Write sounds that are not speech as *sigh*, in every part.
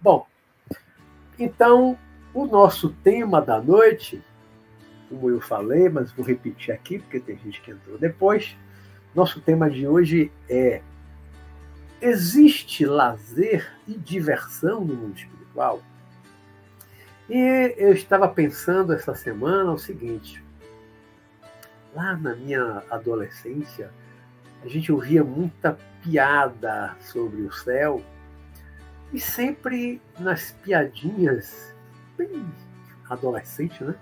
Bom, então o nosso tema da noite, como eu falei, mas vou repetir aqui porque tem gente que entrou depois. Nosso tema de hoje é existe lazer e diversão no mundo espiritual? E eu estava pensando essa semana o seguinte: lá na minha adolescência, a gente ouvia muita piada sobre o céu, e sempre nas piadinhas, bem adolescente, né?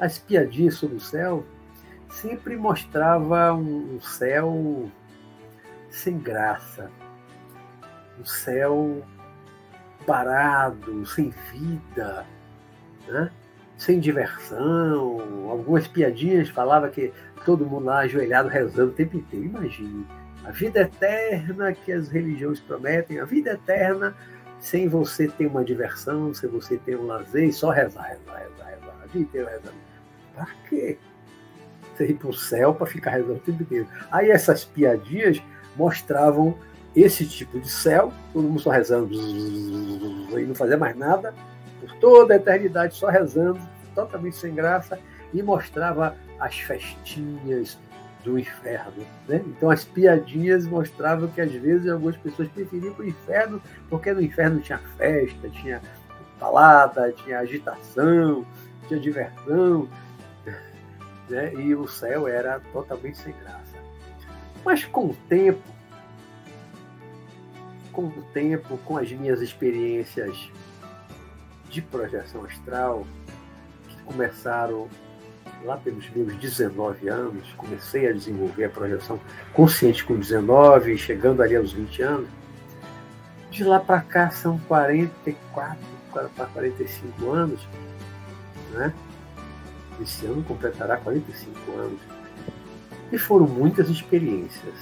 As piadinhas sobre o céu sempre mostrava um céu sem graça, um céu parado, sem vida, né? Sem diversão. Algumas piadinhas falavam que todo mundo lá ajoelhado rezando o tempo inteiro. Imagine, a vida eterna que as religiões prometem, a vida eterna sem você ter uma diversão, sem você ter um lazer, só rezar, rezar, rezar, rezar, a vida inteira rezando. Para quê? Você ir para o céu para ficar rezando o tempo inteiro. Aí essas piadinhas mostravam esse tipo de céu, todo mundo só rezando e não fazia mais nada, por toda a eternidade só rezando, totalmente sem graça, e mostrava as festinhas do inferno. Né? Então as piadinhas mostravam que às vezes algumas pessoas preferiam o inferno, porque no inferno tinha festa, tinha balada, tinha agitação, tinha diversão, *laughs* né? e o céu era totalmente sem graça. Mas com o tempo, com o tempo, com as minhas experiências de projeção astral, que começaram lá pelos meus 19 anos, comecei a desenvolver a projeção consciente com 19, chegando ali aos 20 anos. De lá para cá são 44 para 45 anos, né? Esse ano completará 45 anos. E foram muitas experiências,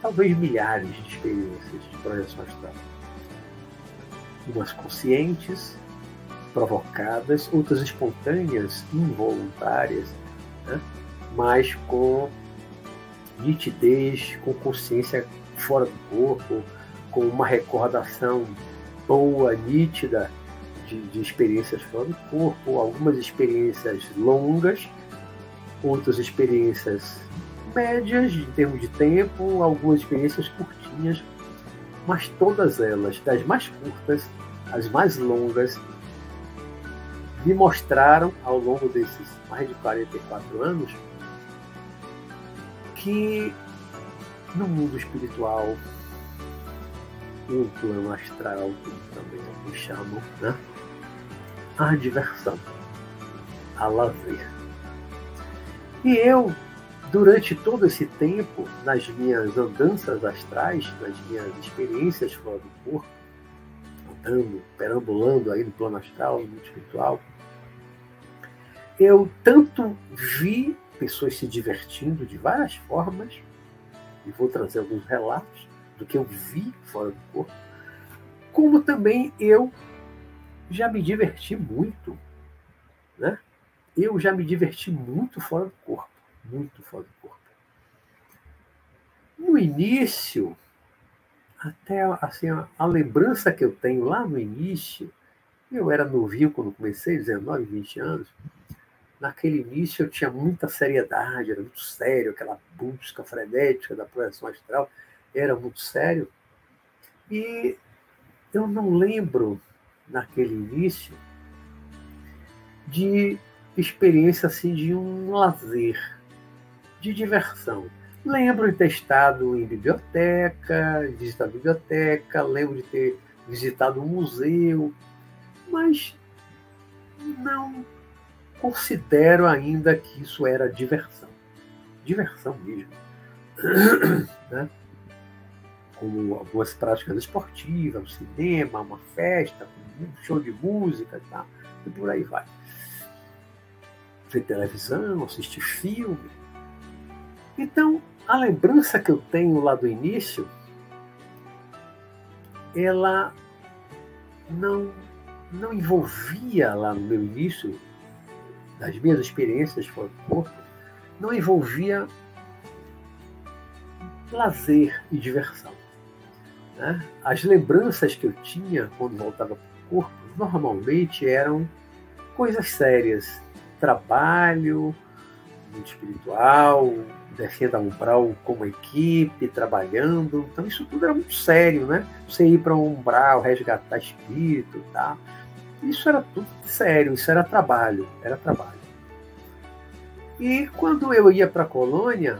talvez milhares de experiências de projeção astral. Umas conscientes, provocadas, outras espontâneas, involuntárias, né? mas com nitidez, com consciência fora do corpo, com uma recordação boa, nítida de, de experiências fora do corpo, algumas experiências longas, outras experiências médias em termos de tempo, algumas experiências curtinhas, mas todas elas, das mais curtas às mais longas, me mostraram ao longo desses mais de 44 anos que no mundo espiritual, no plano astral, como também me chamam, né? há diversão, há lazer. E eu, durante todo esse tempo, nas minhas andanças astrais, nas minhas experiências fora do corpo, andando, perambulando aí no plano astral, no espiritual, eu tanto vi pessoas se divertindo de várias formas, e vou trazer alguns relatos do que eu vi fora do corpo, como também eu já me diverti muito, né? Eu já me diverti muito fora do corpo, muito fora do corpo. No início, até assim, a, a lembrança que eu tenho lá no início, eu era novinho quando comecei, 19, 20 anos, naquele início eu tinha muita seriedade, era muito sério, aquela busca frenética da projeção astral era muito sério. E eu não lembro, naquele início, de experiência assim de um lazer, de diversão. Lembro de ter estado em biblioteca, visitado biblioteca, lembro de ter visitado um museu, mas não considero ainda que isso era diversão. Diversão mesmo. *coughs* né? Como algumas práticas esportivas, um cinema, uma festa, um show de música tal, e por aí vai. Ver televisão, assistir filme. Então, a lembrança que eu tenho lá do início, ela não, não envolvia lá no meu início das minhas experiências fora do corpo, não envolvia lazer e diversão. Né? As lembranças que eu tinha quando voltava para o corpo normalmente eram coisas sérias, trabalho, muito espiritual, defenda a umbral como equipe, trabalhando. Então isso tudo era muito sério, né? Você ir para um umbral, resgatar espírito, tá? Isso era tudo sério, isso era trabalho, era trabalho. E quando eu ia para a colônia,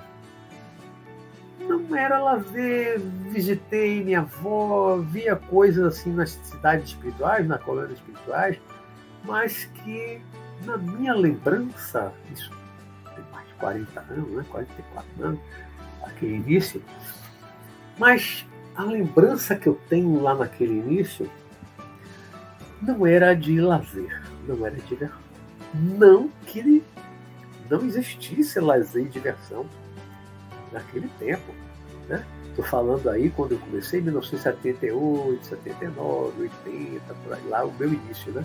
não era lazer, visitei minha avó, via coisas assim nas cidades espirituais, na colônia espirituais, mas que na minha lembrança, isso 40 anos, né? 44 anos, aquele início, mas a lembrança que eu tenho lá naquele início não era de lazer, não era de diversão. Não que não existisse lazer e diversão naquele tempo. Né? Estou falando aí quando eu comecei, em 1978, 79, 80, por aí lá, o meu início, né?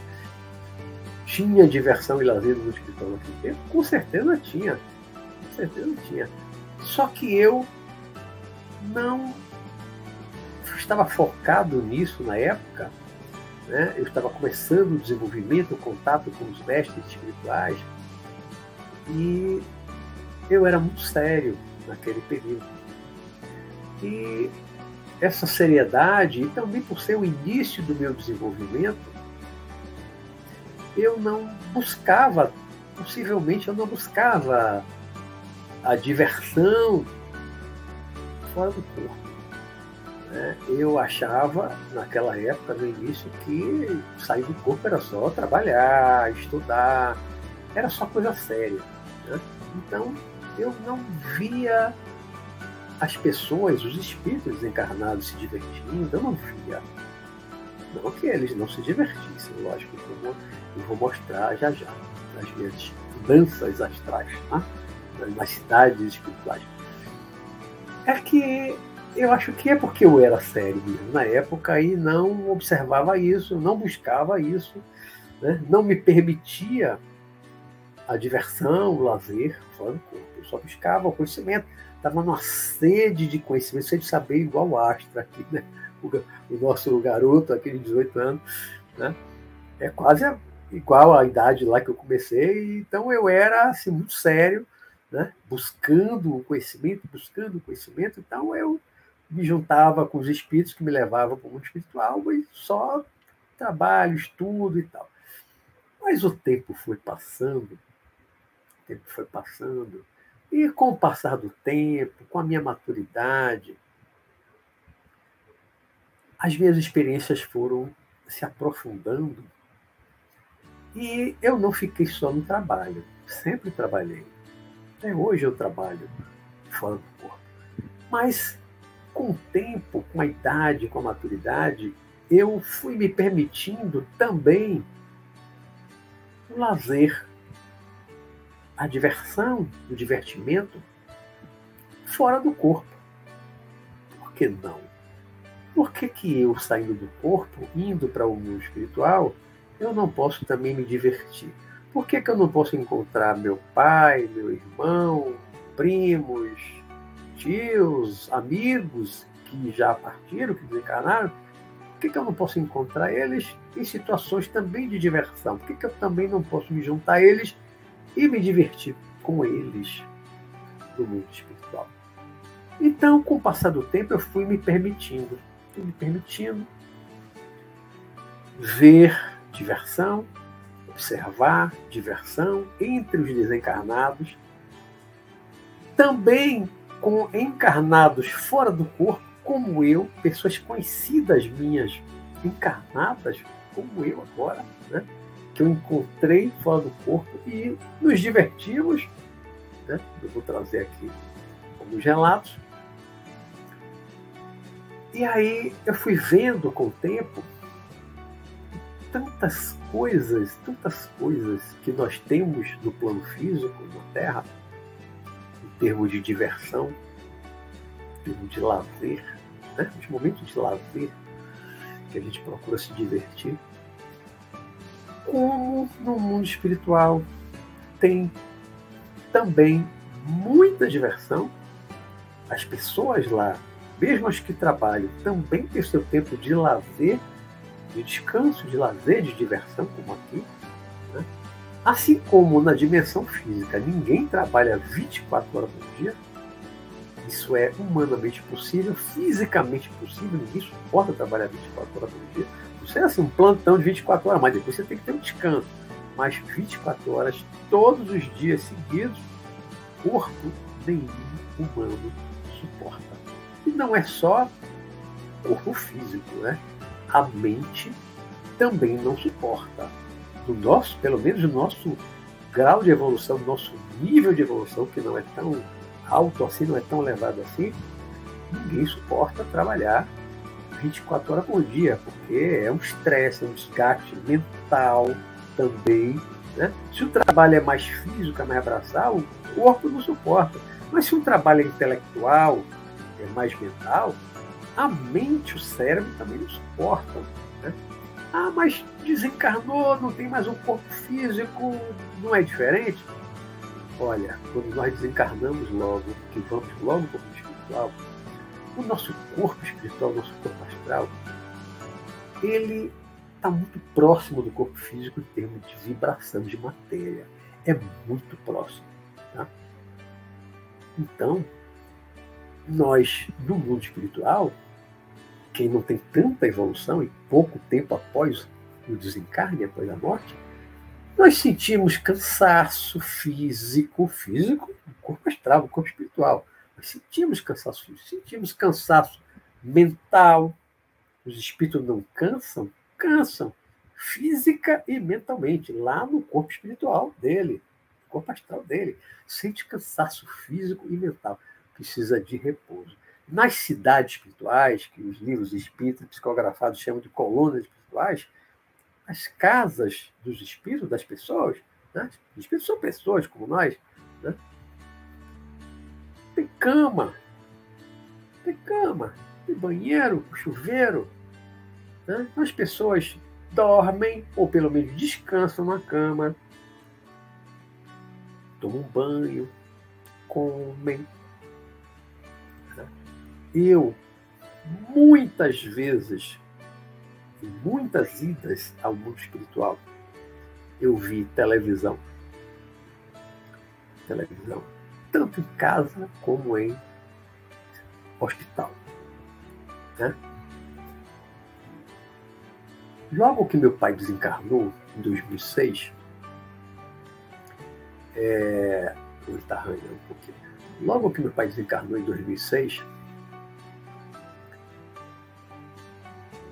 Tinha diversão e lazer no hospital naquele tempo? Com certeza tinha. Certeza tinha. Só que eu não estava focado nisso na época. Né? Eu estava começando o desenvolvimento, o contato com os mestres espirituais. E eu era muito sério naquele período. E essa seriedade, e também por ser o início do meu desenvolvimento, eu não buscava, possivelmente eu não buscava a diversão fora do corpo. Né? Eu achava, naquela época, no início, que sair do corpo era só trabalhar, estudar, era só coisa séria. Né? Então, eu não via as pessoas, os espíritos encarnados se divertindo, eu não via. Não que eles não se divertissem, lógico, eu vou, eu vou mostrar já já as minhas danças astrais tá? Nas cidades espirituais. É que eu acho que é porque eu era sério mesmo na época e não observava isso, não buscava isso, né? não me permitia a diversão, o lazer corpo. Eu só buscava o conhecimento, estava numa sede de conhecimento, sede de saber igual o Astra aqui, né? O, o, nosso garoto, aquele de 18 anos, né? É quase a, igual a idade lá que eu comecei, então eu era assim, muito sério, né? buscando o conhecimento, buscando o conhecimento, então eu me juntava com os espíritos que me levavam para o mundo espiritual e só trabalho, estudo e tal. Mas o tempo foi passando, o tempo foi passando, e com o passar do tempo, com a minha maturidade, as minhas experiências foram se aprofundando e eu não fiquei só no trabalho, sempre trabalhei. Até hoje eu trabalho fora do corpo. Mas com o tempo, com a idade, com a maturidade, eu fui me permitindo também o lazer a diversão, o divertimento fora do corpo. Por que não? Por que, que eu, saindo do corpo, indo para o mundo espiritual, eu não posso também me divertir? Por que, que eu não posso encontrar meu pai, meu irmão, primos, tios, amigos que já partiram, que desencarnaram? Por que, que eu não posso encontrar eles em situações também de diversão? Por que, que eu também não posso me juntar a eles e me divertir com eles no mundo espiritual. Então, com o passar do tempo, eu fui me permitindo, fui me permitindo ver diversão, observar diversão entre os desencarnados, também com encarnados fora do corpo, como eu, pessoas conhecidas minhas, encarnadas, como eu agora, né? que eu encontrei fora do corpo e nos divertimos. Né? Eu vou trazer aqui alguns relatos. E aí eu fui vendo com o tempo tantas coisas, tantas coisas que nós temos no plano físico, na Terra, em termos de diversão, em termos de lazer, né? os momentos de lazer que a gente procura se divertir como no mundo espiritual tem também muita diversão. As pessoas lá, mesmo as que trabalham, também têm seu tempo de lazer, de descanso, de lazer, de diversão, como aqui. Né? Assim como na dimensão física, ninguém trabalha 24 horas por dia. Isso é humanamente possível, fisicamente possível, ninguém suporta trabalhar 24 horas por dia. Não é assim, um plantão de 24 horas, mas depois você tem que ter um descanso. Mas 24 horas, todos os dias seguidos, corpo nenhum humano suporta. E não é só corpo físico, né? A mente também não suporta. No nosso, pelo menos no nosso grau de evolução, no nosso nível de evolução, que não é tão alto assim, não é tão elevado assim, ninguém suporta trabalhar 24 horas por dia, porque é um estresse, é um desgaste mental também. Né? Se o trabalho é mais físico, é mais abraçar, o corpo não suporta. Mas se o trabalho é intelectual, é mais mental, a mente, o cérebro também não suportam. Né? Ah, mas desencarnou, não tem mais um corpo físico, não é diferente? Olha, quando nós desencarnamos logo, que vamos logo para o espiritual, o nosso corpo espiritual, o nosso corpo astral, ele está muito próximo do corpo físico em termos de vibração de matéria. É muito próximo. Tá? Então, nós, no mundo espiritual, quem não tem tanta evolução e pouco tempo após o desencarne, após a morte, nós sentimos cansaço físico, físico, corpo astral, corpo espiritual. Nós sentimos cansaço físico, sentimos cansaço mental. Os espíritos não cansam? Cansam, física e mentalmente, lá no corpo espiritual dele, no corpo astral dele. Sente cansaço físico e mental. Precisa de repouso. Nas cidades espirituais, que os livros espíritas psicografados chamam de colunas espirituais, as casas dos espíritos, das pessoas, né? os espíritos são pessoas como nós, né? tem cama, tem cama, tem banheiro, chuveiro. Né? As pessoas dormem, ou pelo menos descansam na cama, tomam banho, comem. Eu, muitas vezes, em muitas idas ao mundo espiritual, eu vi televisão. Televisão. Tanto em casa como em hospital. Né? Logo que meu pai desencarnou, em 2006, é... ele está arranhando um pouquinho. Logo que meu pai desencarnou em 2006,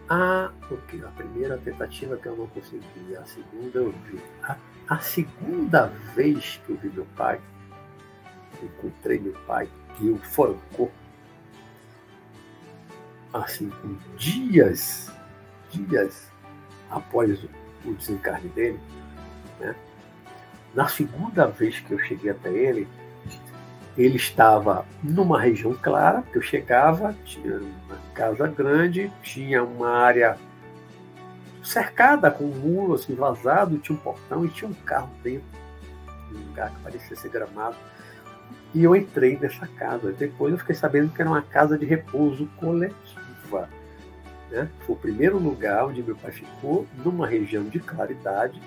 A, okay, a primeira tentativa que eu não consegui, a segunda eu vi. A, a segunda vez que eu vi meu pai, encontrei meu pai, e o francou, assim, dias, dias após o desencarne dele, né? na segunda vez que eu cheguei até ele, ele estava numa região clara, que eu chegava, tinha casa grande, tinha uma área cercada com um muro assim, vazado, tinha um portão e tinha um carro dentro, um lugar que parecia ser gramado. E eu entrei nessa casa. Depois eu fiquei sabendo que era uma casa de repouso coletiva. Né? Foi o primeiro lugar onde meu pai ficou, numa região de claridade,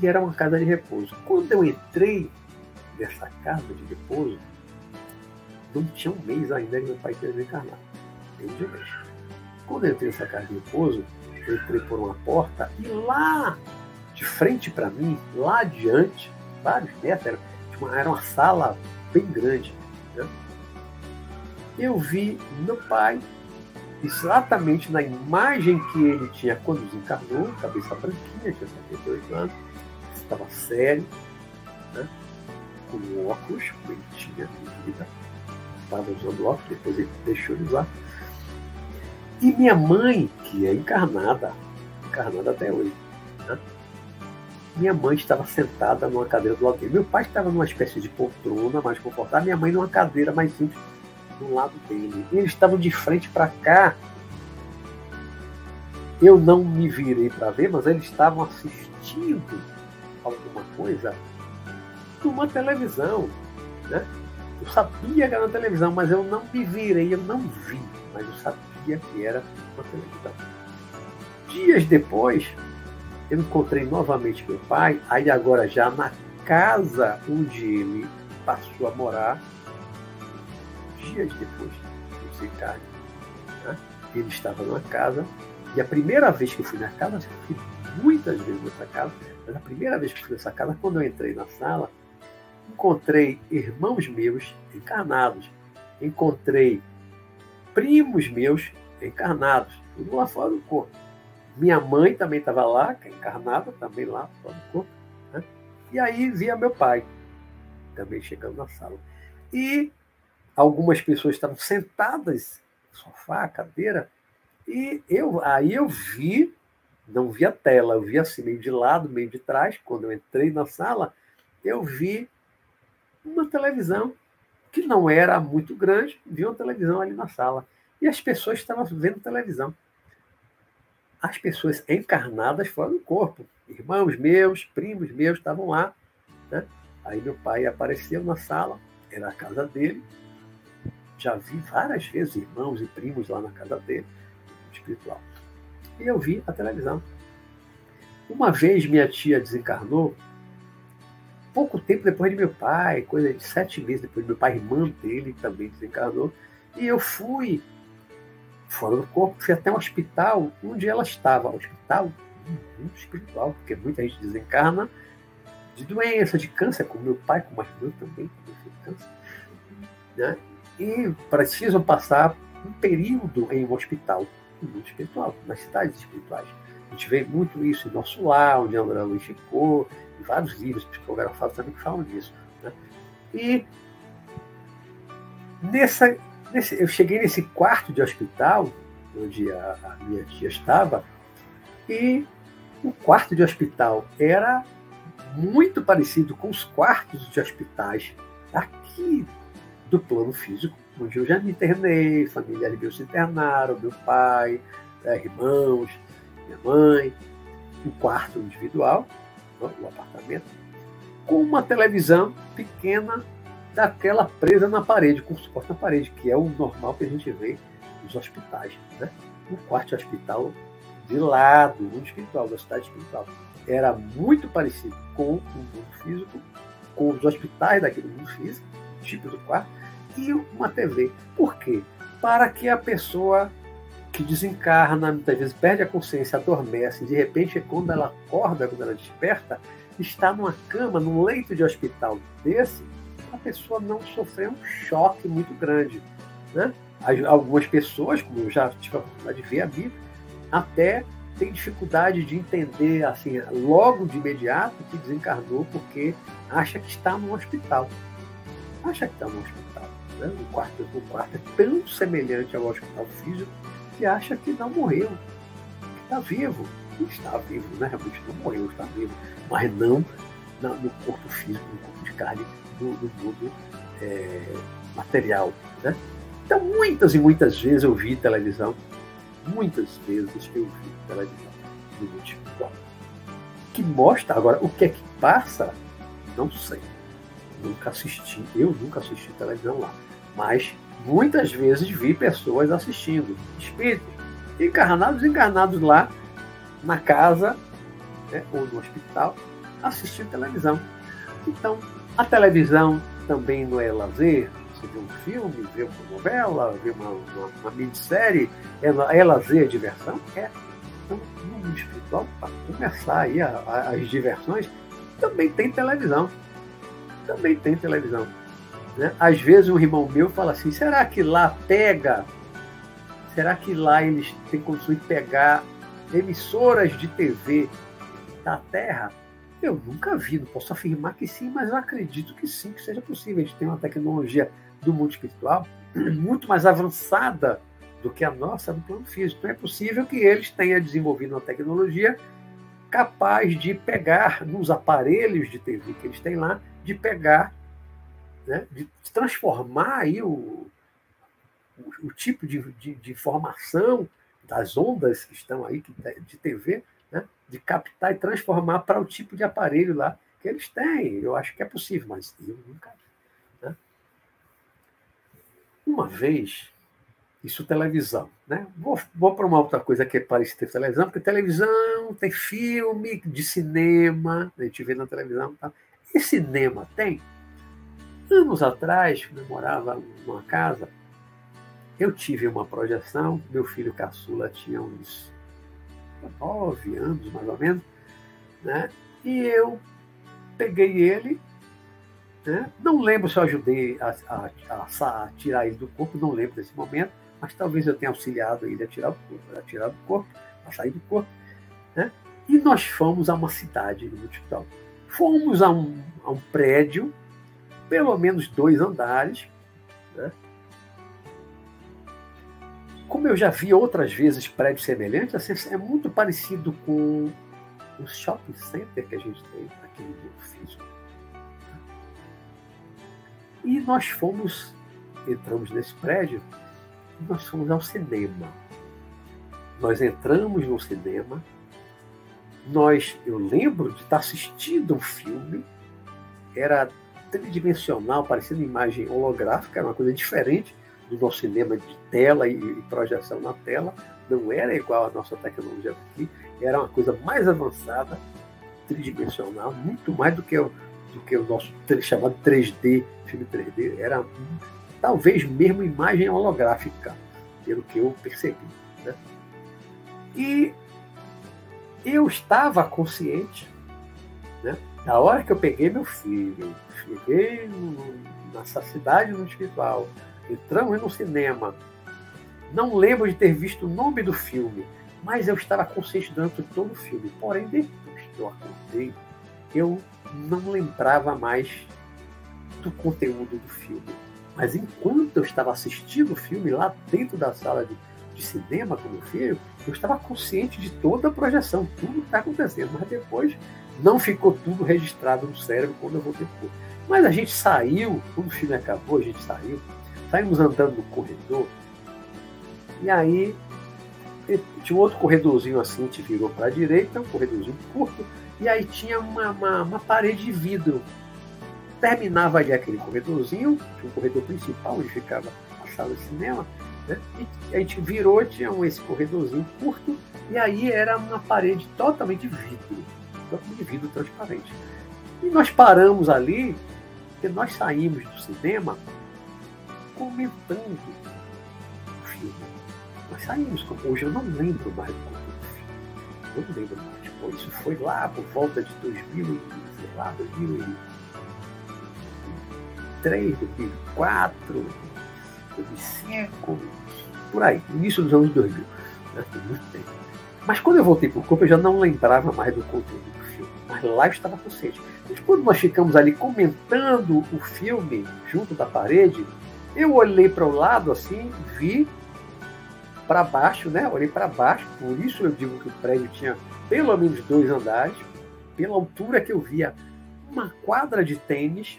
e era uma casa de repouso. Quando eu entrei dessa casa de repouso, não tinha um mês ainda que meu pai tinha desencarnado. Nem de um mês. Quando eu entrei nessa casa de repouso, eu entrei por uma porta e lá, de frente para mim, lá adiante, vários metros, era uma, era uma sala bem grande. Né? Eu vi meu pai exatamente na imagem que ele tinha quando desencarnou, cabeça branquinha, tinha 78 anos, estava sério, né? com óculos, ele tinha vida, estava usando óculos, depois ele deixou de usar. E minha mãe, que é encarnada, encarnada até hoje, né? minha mãe estava sentada numa cadeira do lado dele. Meu pai estava numa espécie de poltrona mais confortável, minha mãe numa cadeira mais simples do lado dele. E eles estavam de frente para cá. Eu não me virei para ver, mas eles estavam assistindo alguma coisa uma televisão. Né? Eu sabia que era uma televisão, mas eu não me virei, eu não vi, mas eu sabia que era uma televisão. Dias depois, eu encontrei novamente meu pai, aí agora já na casa onde ele passou a morar, dias depois do desencarne. Né? Ele estava numa casa, e a primeira vez que eu fui na casa, eu fui muitas vezes nessa casa, mas a primeira vez que fui nessa casa, quando eu entrei na sala, encontrei irmãos meus encarnados, encontrei primos meus encarnados, tudo lá fora do corpo. Minha mãe também estava lá, é encarnada, também lá fora do corpo. Né? E aí via meu pai, também chegando na sala. E algumas pessoas estavam sentadas sofá, cadeira, e eu aí eu vi, não vi a tela, eu vi assim meio de lado, meio de trás, quando eu entrei na sala, eu vi uma televisão que não era muito grande, vi uma televisão ali na sala. E as pessoas estavam vendo televisão. As pessoas encarnadas fora do corpo. Irmãos meus, primos meus estavam lá. Né? Aí meu pai apareceu na sala, era a casa dele. Já vi várias vezes irmãos e primos lá na casa dele, espiritual. E eu vi a televisão. Uma vez minha tia desencarnou, pouco tempo depois de meu pai, coisa de sete meses depois de meu pai, irmã dele também desencarnou. E eu fui fora do corpo, fui até um hospital onde ela estava. Hospital muito espiritual, porque muita gente desencarna de doença, de câncer, como meu pai, como a irmã também, câncer. Né? E precisam passar um período em um hospital, mundo espiritual, nas cidades espirituais. A gente vê muito isso em Nosso Lar, onde André Luiz ficou, vários livros psicografados também que falam disso. Né? E nessa, nesse, eu cheguei nesse quarto de hospital, onde a, a minha tia estava, e o quarto de hospital era muito parecido com os quartos de hospitais aqui do plano físico, onde eu já me internei, familiares meus se internaram, meu pai, né, irmãos, minha mãe, um quarto individual, o apartamento, com uma televisão pequena daquela presa na parede, com suporte na parede, que é o normal que a gente vê nos hospitais. Né? Um quarto hospital de lado, mundo espiritual, da cidade espiritual. Era muito parecido com o mundo físico, com os hospitais daquele mundo físico, tipo do quarto, e uma TV. Por quê? Para que a pessoa que desencarna, muitas vezes perde a consciência, adormece, de repente, quando ela acorda, quando ela desperta, está numa cama, num leito de hospital desse, a pessoa não sofreu um choque muito grande. Né? Algumas pessoas, como eu já tive a oportunidade de ver a Bíblia, até tem dificuldade de entender assim logo de imediato que desencarnou porque acha que está no hospital. Acha que está no hospital. Né? O, quarto, o quarto é tão semelhante ao hospital físico que acha que não morreu, que está vivo. Está vivo, né? realmente não morreu, está vivo, mas não no corpo físico, no corpo de carne, no, no mundo é, material. Né? Então, muitas e muitas vezes eu vi televisão, muitas vezes eu vi televisão no mundo. Que mostra, agora, o que é que passa, não sei. Nunca assisti, eu nunca assisti televisão lá. Mas muitas vezes vi pessoas assistindo, espíritos, encarnados, encarnados lá na casa né, ou no hospital, assistindo televisão. Então, a televisão também não é lazer, você vê um filme, vê uma novela, vê uma, uma, uma minissérie, é, é lazer, é diversão? É. Então, no mundo espiritual, para começar aí a, a, as diversões, também tem televisão. Também tem televisão. Né? Às vezes um irmão meu fala assim, será que lá pega? Será que lá eles têm condições de pegar emissoras de TV da Terra? Eu nunca vi, não posso afirmar que sim, mas eu acredito que sim, que seja possível. A gente tem uma tecnologia do mundo espiritual *clears throat* muito mais avançada do que a nossa no plano físico. Então é possível que eles tenham desenvolvido uma tecnologia capaz de pegar nos aparelhos de TV que eles têm lá, de pegar né, de transformar aí o, o, o tipo de, de, de, informação das ondas que estão aí de TV, né, de captar e transformar para o tipo de aparelho lá que eles têm, eu acho que é possível, mas eu nunca. Né? Uma vez, isso televisão, né? Vou, vou para uma outra coisa que é parecida televisão, porque televisão tem filme de cinema, a gente vê na televisão. Tá? E cinema tem? Anos atrás, quando eu morava numa casa, eu tive uma projeção, meu filho caçula tinha uns nove anos, mais ou menos, né? e eu peguei ele, né? não lembro se eu ajudei a, a, a, a, tirar ele do corpo, não lembro desse momento, mas talvez eu tenha auxiliado ele a tirar, do, a tirar do corpo, a sair do corpo. Né? E nós fomos a uma cidade no hospital. Fomos a um, a um prédio, pelo menos dois andares, né? como eu já vi outras vezes prédios semelhantes, assim, é muito parecido com o shopping center que a gente tem aqui no Rio Físico. E nós fomos, entramos nesse prédio, nós fomos ao cinema. Nós entramos no cinema, nós, eu lembro de estar assistindo um filme, era tridimensional, parecendo imagem holográfica, era uma coisa diferente, do nosso cinema de tela e, projeção na tela, não era igual à nossa tecnologia aqui, era uma coisa mais avançada, tridimensional, muito mais do que o, do que o nosso chamado 3D, filme 3D, era talvez mesmo imagem holográfica, pelo que eu percebi. Né? E eu estava consciente, né? Na hora que eu peguei meu filho, cheguei nessa cidade no espiritual, Entramos no cinema. Não lembro de ter visto o nome do filme, mas eu estava consciente durante todo o filme. Porém, depois que eu acordei, eu não lembrava mais do conteúdo do filme. Mas enquanto eu estava assistindo o filme lá dentro da sala de, de cinema com meu filho, eu estava consciente de toda a projeção, tudo que está acontecendo. Mas depois não ficou tudo registrado no cérebro quando eu voltei. Mas a gente saiu, quando o filme acabou, a gente saiu saímos andando no corredor, e aí tinha um outro corredorzinho assim, que virou para a direita, um corredorzinho curto, e aí tinha uma, uma, uma, parede de vidro. Terminava ali aquele corredorzinho, tinha um corredor principal onde ficava a sala de cinema, né? e a gente virou, tinha esse corredorzinho curto, e aí era uma parede totalmente de vidro, totalmente de vidro transparente. E nós paramos ali, porque nós saímos do cinema comentando o filme. Nós saímos, hoje eu não lembro mais do filme. Não lembro mais. Pô, isso foi lá por volta de 2000, sei lá, 2003, 2004, 2005, por aí, início dos anos 2000. Né? Mas quando eu voltei para o corpo, eu já não lembrava mais do conteúdo. Mas lá estava consciente. Mas quando nós ficamos ali comentando o filme junto da parede, eu olhei para o lado assim, vi para baixo, né? Olhei para baixo, por isso eu digo que o prédio tinha pelo menos dois andares, pela altura que eu via uma quadra de tênis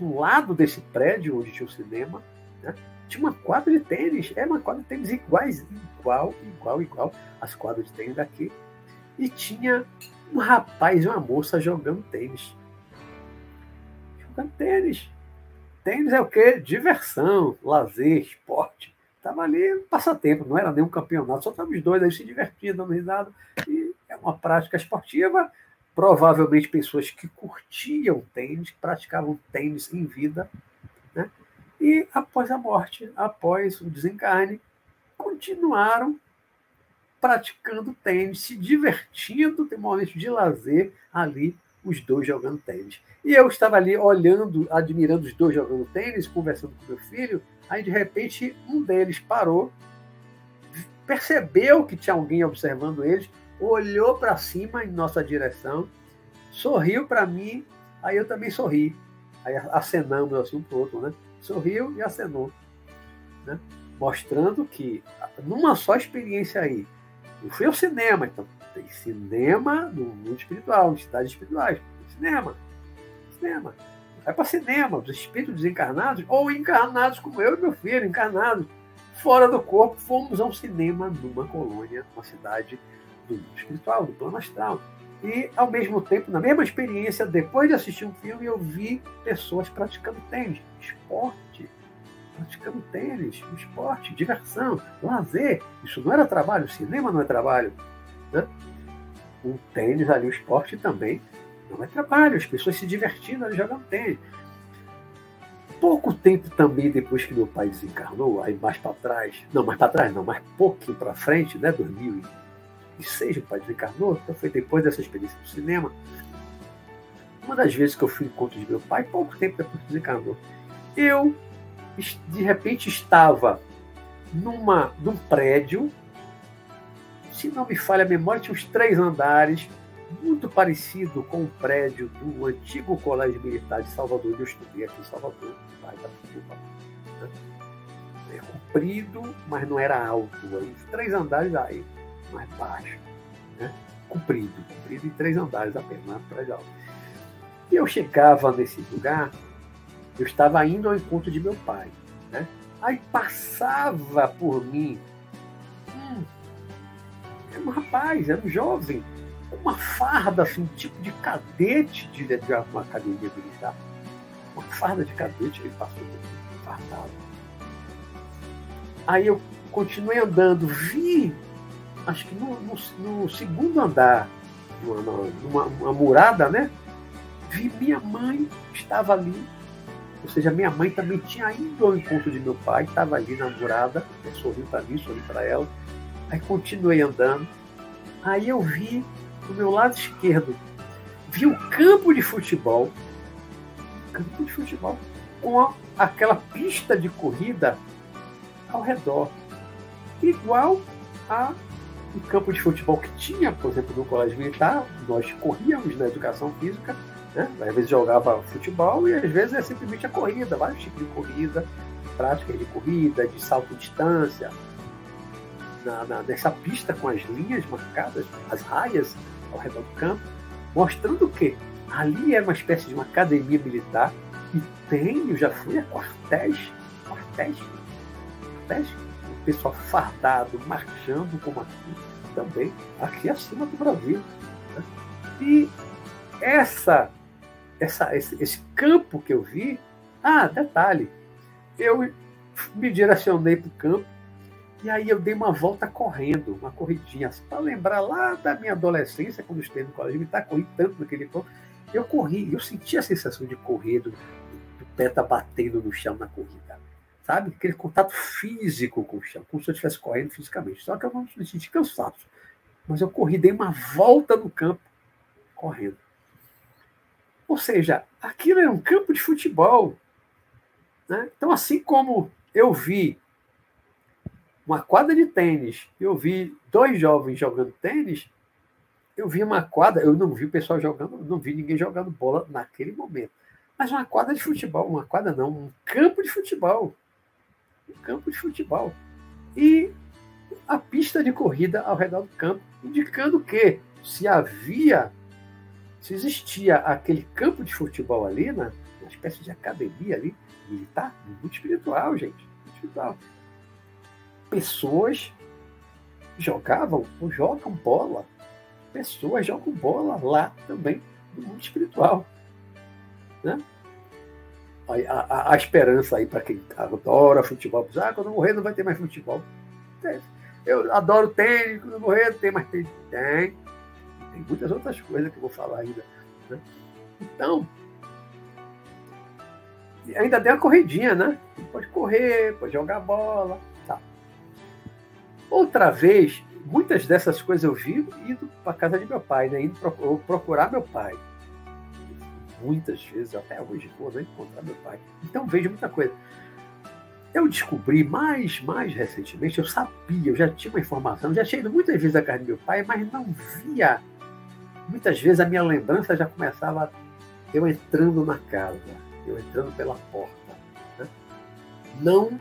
do lado desse prédio onde tinha o cinema, né? tinha uma quadra de tênis, é uma quadra de tênis iguais, igual, igual, igual as quadras de tênis daqui, e tinha um rapaz e uma moça jogando tênis, jogando tênis. Tênis é o quê? Diversão, lazer, esporte. Estava ali passatempo, não era nenhum campeonato, só estávamos dois aí se divertindo, dando risada. E é uma prática esportiva. Provavelmente pessoas que curtiam tênis, praticavam tênis em vida. Né? E após a morte, após o desencarne, continuaram praticando tênis, se divertindo, tem momentos de lazer ali os dois jogando tênis. E eu estava ali olhando, admirando os dois jogando tênis, conversando com meu filho. Aí, de repente, um deles parou, percebeu que tinha alguém observando eles, olhou para cima em nossa direção, sorriu para mim, aí eu também sorri. Aí acenamos assim um para o outro, né? Sorriu e acenou. Né? Mostrando que, numa só experiência aí, eu fui ao cinema, então tem cinema no mundo espiritual, em cidades espirituais. Cinema. Cinema. Vai para cinema, os espíritos desencarnados ou encarnados, como eu e meu filho, encarnados, fora do corpo, fomos ao cinema numa colônia, uma cidade do mundo espiritual, do plano astral. E, ao mesmo tempo, na mesma experiência, depois de assistir um filme, eu vi pessoas praticando tênis, esporte, praticando tênis, esporte, diversão, lazer. Isso não era trabalho, cinema não é trabalho. Né? O tênis ali, o esporte também não é trabalho, as pessoas se divertindo ali jogando tênis. Pouco tempo também depois que meu pai desencarnou, aí mais para trás, não, mais para trás não, mais pouquinho para frente, né, 2006 o pai desencarnou, então foi depois dessa experiência do cinema. Uma das vezes que eu fui em encontro de meu pai, pouco tempo depois que desencarnou, eu de repente estava numa, num prédio, se não me falha a memória, tinha uns três andares, muito parecido com o prédio do antigo Colégio Militar de Salvador, eu estudei aqui em Salvador, lá da né? É comprido, mas não era alto. Aí, três andares aí, mais baixo. Né? Comprido, comprido em três andares apenas, não prédio alto. E eu chegava nesse lugar, eu estava indo ao encontro de meu pai. Né? Aí passava por mim hum, era um rapaz, era um jovem, uma farda, assim, um tipo de cadete de, de uma academia militar. Uma farda de cadete, ele passou fardado. Aí eu continuei andando, vi, acho que no, no, no segundo andar, numa, numa, numa murada, né? Vi minha mãe, estava ali, ou seja, minha mãe também tinha ido ao encontro de meu pai, estava ali na murada, sorri para mim, sorri para ela. Aí continuei andando. Aí eu vi do meu lado esquerdo, vi o campo de futebol, campo de futebol, com aquela pista de corrida ao redor, igual a um campo de futebol que tinha, por exemplo, no colégio militar, nós corríamos na educação física, né? às vezes jogava futebol e às vezes é simplesmente a corrida, vários tipos de corrida, práticas de corrida, de salto distância, na, na, nessa pista com as linhas marcadas, as raias ao redor do campo, mostrando que ali era uma espécie de uma academia militar e tem, eu já fui a quartéis, quartéis, quartéis, o pessoal fardado, marchando como aqui, também, aqui acima do Brasil. Né? E essa, essa, esse, esse campo que eu vi, ah, detalhe, eu me direcionei para o campo e aí eu dei uma volta correndo, uma corridinha, assim, para lembrar lá da minha adolescência, quando esteve no colégio militar, corri tanto naquele ponto. Eu corri, eu senti a sensação de correr, do, do pé tá batendo no chão na corrida. Sabe? Aquele contato físico com o chão, como se eu estivesse correndo fisicamente. Só que eu não me senti cansado. Mas eu corri, dei uma volta no campo, correndo. Ou seja, aquilo é um campo de futebol. Né? Então, assim como eu vi uma quadra de tênis, eu vi dois jovens jogando tênis, eu vi uma quadra, eu não vi o pessoal jogando, não vi ninguém jogando bola naquele momento. Mas uma quadra de futebol, uma quadra não, um campo de futebol. Um campo de futebol. E a pista de corrida ao redor do campo, indicando que se havia, se existia aquele campo de futebol ali, na, uma espécie de academia ali, militar, muito espiritual, gente. Espiritual pessoas jogavam ou jogam bola. Pessoas jogam bola lá também, no mundo espiritual. Né? A, a, a esperança aí para quem adora futebol, ah, quando morrer não vai ter mais futebol. Eu adoro tênis, quando morrer não tem mais tênis. Tem. Tem muitas outras coisas que eu vou falar ainda. Né? Então, ainda tem a corridinha, né? Pode correr, pode jogar bola, Outra vez, muitas dessas coisas eu vi indo para casa de meu pai, né? indo procurar meu pai. Muitas vezes, até hoje, vou né? encontrar meu pai. Então vejo muita coisa. Eu descobri mais, mais recentemente, eu sabia, eu já tinha uma informação, já tinha ido muitas vezes à casa de meu pai, mas não via. Muitas vezes a minha lembrança já começava eu entrando na casa, eu entrando pela porta. Né? Não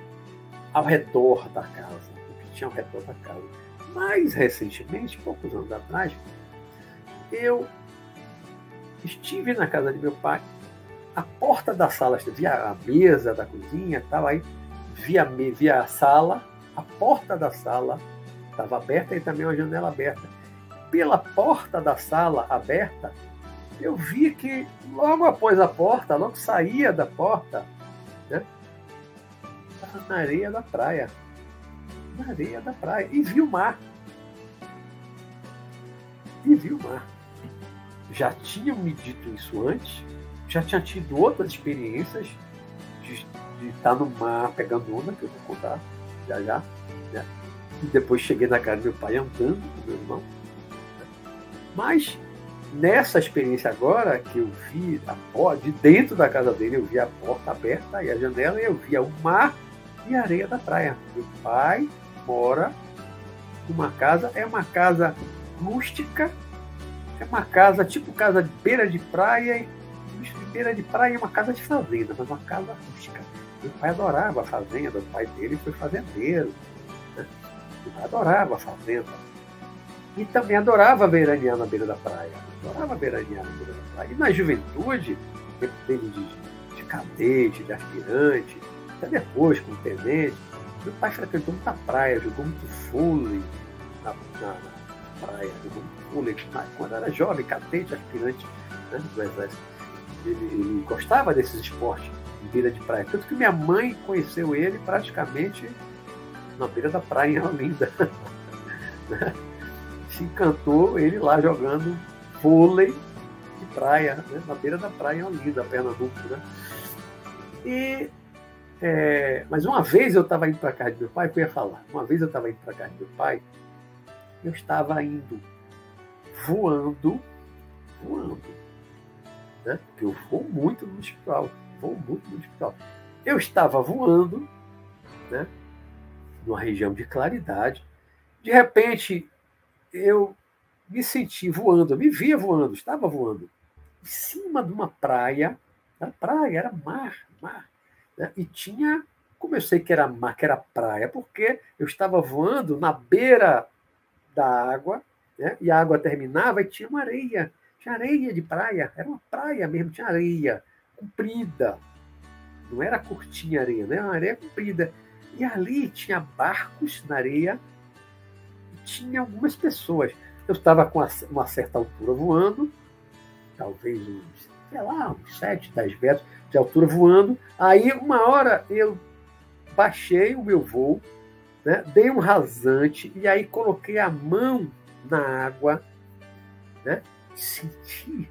ao redor da casa tinham retorno à casa. Mais recentemente, poucos anos atrás, eu estive na casa de meu pai, a porta da sala, via a mesa da cozinha, estava aí, via, via a sala, a porta da sala estava aberta e também uma janela aberta. Pela porta da sala aberta, eu vi que logo após a porta, logo saía da porta, né? na areia da praia. Na areia da praia. E vi o mar. E vi o mar. Já tinham me dito isso antes, já tinha tido outras experiências de, de estar no mar pegando onda, que eu vou contar já já. Né? E depois cheguei na casa do meu pai andando com meu irmão. Mas nessa experiência agora, que eu vi a porta, de dentro da casa dele, eu vi a porta aberta e a janela, e eu via o mar e a areia da praia. Meu pai mora numa casa, é uma casa rústica, é uma casa tipo casa de beira de praia, de beira de praia é uma casa de fazenda, mas uma casa rústica. Meu pai adorava a fazenda, o pai dele foi fazendeiro. Né? Meu pai adorava a fazenda. E também adorava veranear na beira da praia. Adorava veranear na beira da praia. E na juventude, dele de, de cadete, de aspirante, até depois como tenente, meu pai frequentou muita praia, jogou muito fôlei na, na, na praia, jogou muito fôlei. Quando era jovem, cadete, aspirante né, do exército, ele, ele gostava desses esportes em beira de praia. Tanto que minha mãe conheceu ele praticamente na beira da praia em Olinda. *laughs* Se encantou ele lá jogando vôlei de praia, né? na beira da praia em Olinda, Pernambuco. Né? E, é, mas uma vez eu estava indo para casa de meu pai, eu ia falar, uma vez eu estava indo para casa de meu pai, eu estava indo voando, voando, né? porque eu vou muito no hospital vou muito no hospital. Eu estava voando, né, numa região de claridade. De repente, eu me senti voando, eu me via voando, estava voando, em cima de uma praia. Era praia, era mar, mar. Né? E tinha, como eu sei que era mar, que era praia, porque eu estava voando na beira da água, né? e a água terminava e tinha uma areia. Tinha areia de praia, era uma praia mesmo, tinha areia comprida. Não era curtinha areia, né? Uma areia comprida. E ali tinha barcos na areia tinha algumas pessoas. Eu estava com uma certa altura voando, talvez uns, sei lá, uns 7, 10 metros de altura voando. Aí, uma hora, eu baixei o meu voo, né? dei um rasante e aí coloquei a mão na água, né? senti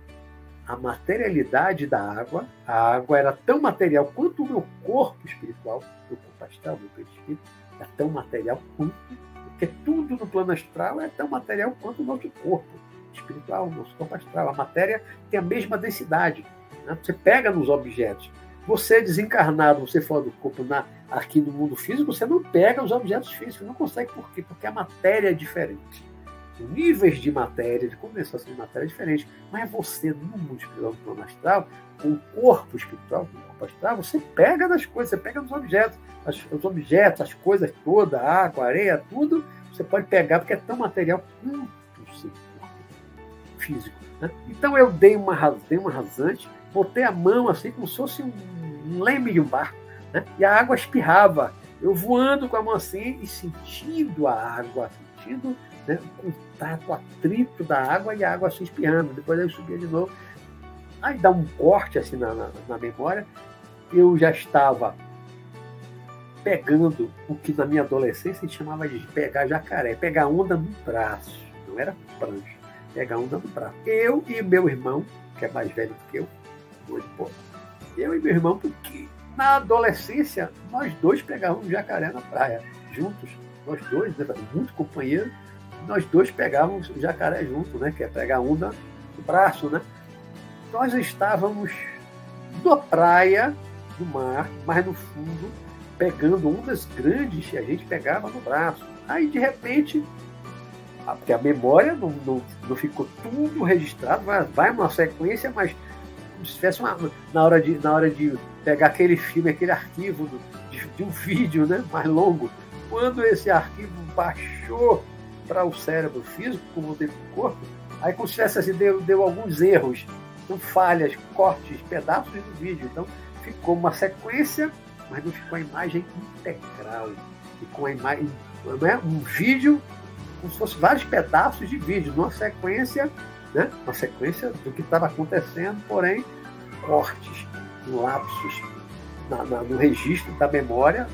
a materialidade da água. A água era tão material quanto o meu corpo espiritual, meu corpo astral, meu perispírito, é tão material quanto, porque tudo no plano astral é tão material quanto o nosso corpo espiritual, o nosso corpo astral. A matéria tem a mesma densidade. Né? Você pega nos objetos. Você desencarnado, você fora do corpo na, aqui no mundo físico, você não pega os objetos físicos, não consegue. Por quê? Porque a matéria é diferente níveis de matéria, de condensação de matéria é diferente. Mas é você, no mundo espiritual, no plano astral, com o corpo espiritual, com o corpo astral, você pega das coisas, você pega nos objetos. As, os objetos, as coisas todas, a água, areia, tudo, você pode pegar, porque é tão material quanto o seu corpo físico. Né? Então eu dei uma, dei uma rasante, botei a mão assim, como se fosse um, um leme de um barco, né? e a água espirrava. Eu voando com a mão assim e sentindo a água, sentindo né, o contato, o atrito da água e a água se. Depois eu subia de novo. Aí dá um corte assim na, na, na memória. Eu já estava pegando o que na minha adolescência gente chamava de pegar jacaré, pegar onda no braço, não era prancha, pegar onda no braço. Eu e meu irmão, que é mais velho do que eu, muito pouco, eu e meu irmão, porque na adolescência nós dois pegávamos jacaré na praia, juntos, nós dois, né, muito companheiros, nós dois pegávamos o jacaré junto, né? Que é pegar onda no braço, né? Nós estávamos na praia do mar, mas no fundo, pegando ondas grandes que a gente pegava no braço. Aí, de repente, porque a memória não, não, não ficou tudo registrado, vai, vai uma sequência, mas se tivesse uma, na, hora de, na hora de pegar aquele filme, aquele arquivo do, de, de um vídeo né, mais longo, quando esse arquivo baixou para o cérebro físico, como dentro do corpo, aí como se tivesse assim, deu, deu alguns erros, então, falhas, cortes, pedaços do vídeo. Então ficou uma sequência, mas não ficou a imagem integral. Ficou a imagem, é? um vídeo como se fossem vários pedaços de vídeo, numa sequência, né? Uma sequência do que estava acontecendo, porém, cortes, lapsos na, na, no registro da memória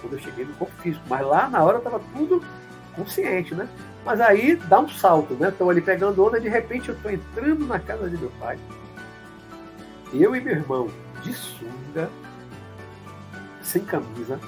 quando eu cheguei no corpo físico. Mas lá na hora estava tudo consciente, né? Mas aí dá um salto, né? Estou ali pegando onda, de repente eu estou entrando na casa de meu pai. Eu e meu irmão, de sunga, sem camisa,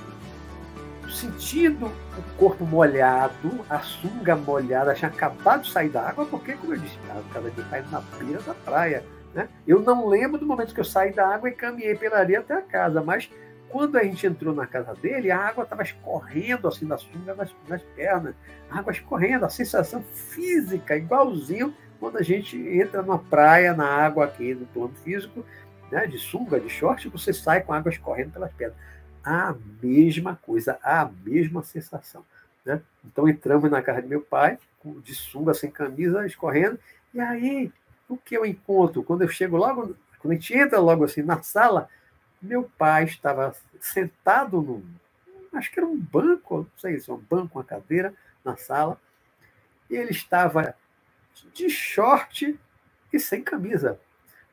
sentindo o corpo molhado, a sunga molhada, tinha acabado de sair da água, porque, como eu disse, a casa de meu pai na beira da praia. Né? Eu não lembro do momento que eu saí da água e caminhei pela areia até a casa, mas quando a gente entrou na casa dele, a água estava escorrendo assim da sunga nas, nas pernas, a água escorrendo, a sensação física, igualzinho quando a gente entra numa praia, na água aqui no plano físico, né, de sunga, de short, você sai com a água escorrendo pelas pernas. A mesma coisa, a mesma sensação. Né? Então entramos na casa de meu pai, de sunga, sem camisa, escorrendo, e aí o que eu encontro? Quando eu chego logo, quando a gente entra logo assim na sala, meu pai estava sentado num, acho que era um banco, não sei se é um banco, uma cadeira na sala, e ele estava de short e sem camisa.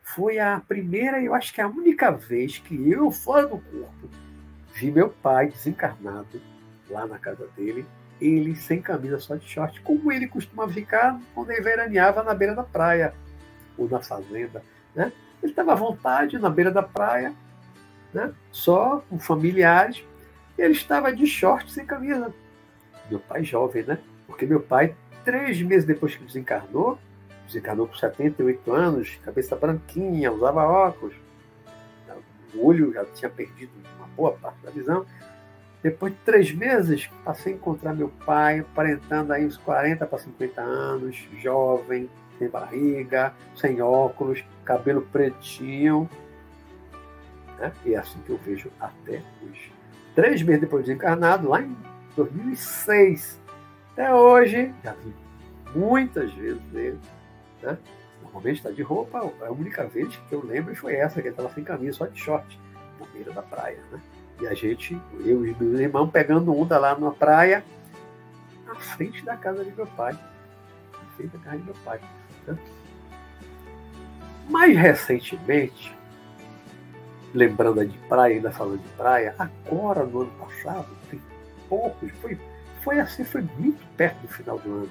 Foi a primeira eu acho que é a única vez que eu, fora do corpo, vi meu pai desencarnado lá na casa dele, ele sem camisa, só de short, como ele costumava ficar quando ele veraneava na beira da praia ou na fazenda. Né? Ele estava à vontade na beira da praia, né? só com familiares, e ele estava de short sem camisa. Meu pai jovem, né? Porque meu pai, três meses depois que desencarnou, desencarnou com 78 anos, cabeça branquinha, usava óculos, o olho já tinha perdido uma boa parte da visão. Depois de três meses, passei a encontrar meu pai, aparentando aí uns 40 para 50 anos, jovem, sem barriga, sem óculos, cabelo pretinho, né? E é assim que eu vejo até hoje. Três meses depois de encarnado, lá em 2006, até hoje, já vi muitas vezes ele. Né? Normalmente está de roupa, a única vez que eu lembro foi essa, que ele estava sem camisa, só de short, na beira da praia. Né? E a gente, eu e meus irmãos, pegando onda lá na praia, na frente da casa de meu pai. Na frente da casa de meu pai. Né? Mais recentemente, lembrando de praia, ainda falando de praia, agora no ano passado, tem poucos, foi, foi assim, foi muito perto do final do ano.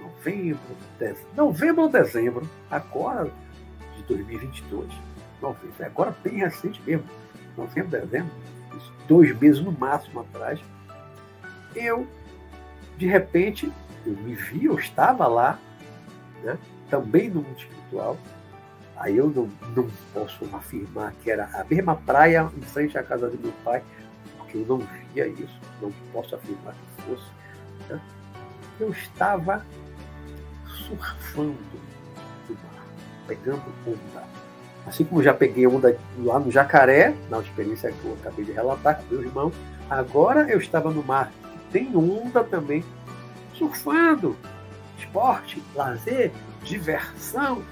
Novembro, dezembro, novembro ou dezembro, agora de 2022. Novembro, agora bem recente mesmo, novembro, dezembro, dois meses no máximo atrás, eu, de repente, eu me vi, eu estava lá, né, também no mundo espiritual, Aí eu não, não posso afirmar que era a mesma praia em frente à casa do meu pai, porque eu não via isso, não posso afirmar que fosse. Né? Eu estava surfando no mar, pegando onda. Assim como já peguei onda lá no Jacaré, na experiência que eu acabei de relatar com meu irmão, agora eu estava no mar. Tem onda também, surfando, esporte, lazer, diversão,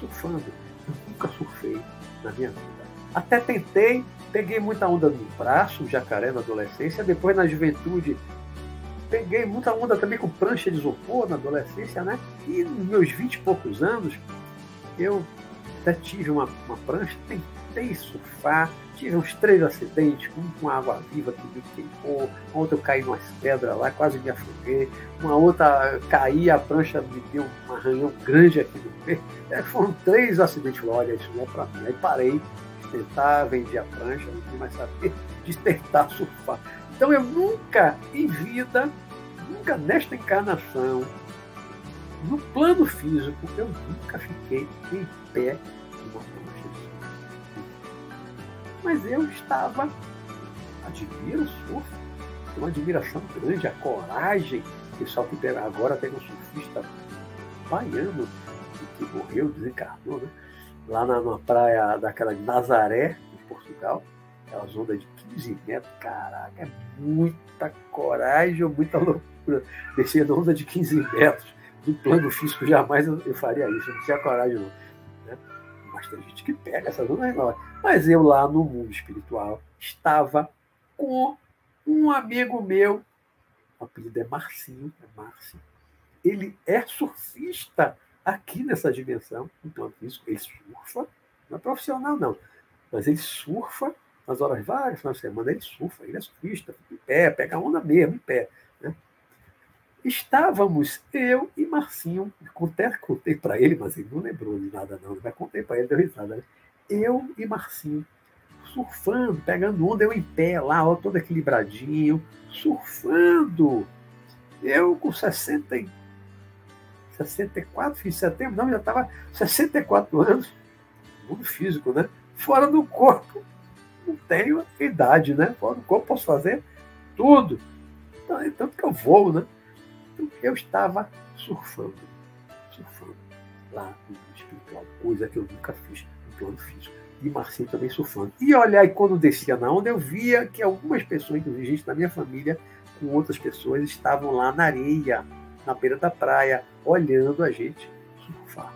surfando. Eu nunca surfei na minha vida. Até tentei, peguei muita onda no braço, jacaré na adolescência, depois na juventude peguei muita onda também com prancha de isopor na adolescência, né? E nos meus vinte e poucos anos, eu até tive uma, uma prancha, tentei surfar, tive uns três acidentes, um com água viva que me queimou, outra eu caí umas pedras lá, quase me afoguei, uma outra caí, a prancha me deu um arranhão grande aqui no pé. É, foram três acidentes, olha, isso não é para mim. Aí parei de tentar, vendi a prancha, não queria mais saber *laughs* de tentar surfar. Então eu nunca em vida, nunca nesta encarnação, no plano físico, eu nunca fiquei em pé mas eu estava, admiro o surf, uma admiração grande, a coragem, o pessoal que agora tem um surfista baiano que morreu, desencarnou, né? lá na, na praia daquela de Nazaré, em Portugal, aquelas ondas de 15 metros, caraca, é muita coragem, muita loucura, descer na onda de 15 metros, no plano físico jamais eu, eu faria isso, eu não tinha coragem não. Mas tem gente que pega essas ondas enormes. Mas eu lá no mundo espiritual estava com um amigo meu o apelido é Marcinho, é Márcio. Ele é surfista aqui nessa dimensão, então isso, ele surfa, não é profissional não, mas ele surfa nas horas vagas, na semana ele surfa, ele é surfista, em pé, pega onda mesmo, em pé. Estávamos eu e Marcinho, até contei para ele, mas ele não lembrou de nada não, mas contei para ele, deu risada. Né? Eu e Marcinho, surfando, pegando onda, eu em pé lá, ó, todo equilibradinho, surfando. Eu com 60, 64, fiz setembro, não, já estava 64 anos, mundo físico, né? Fora do corpo, não tenho idade, né? Fora do corpo posso fazer tudo. Então, tanto que eu vou, né? Eu estava surfando, surfando lá no espiritual, coisa que eu nunca fiz no plano físico. E Marcinho também surfando. E olhar, e quando descia na onda, eu via que algumas pessoas, inclusive gente da minha família, com outras pessoas, estavam lá na areia, na beira da praia, olhando a gente surfar.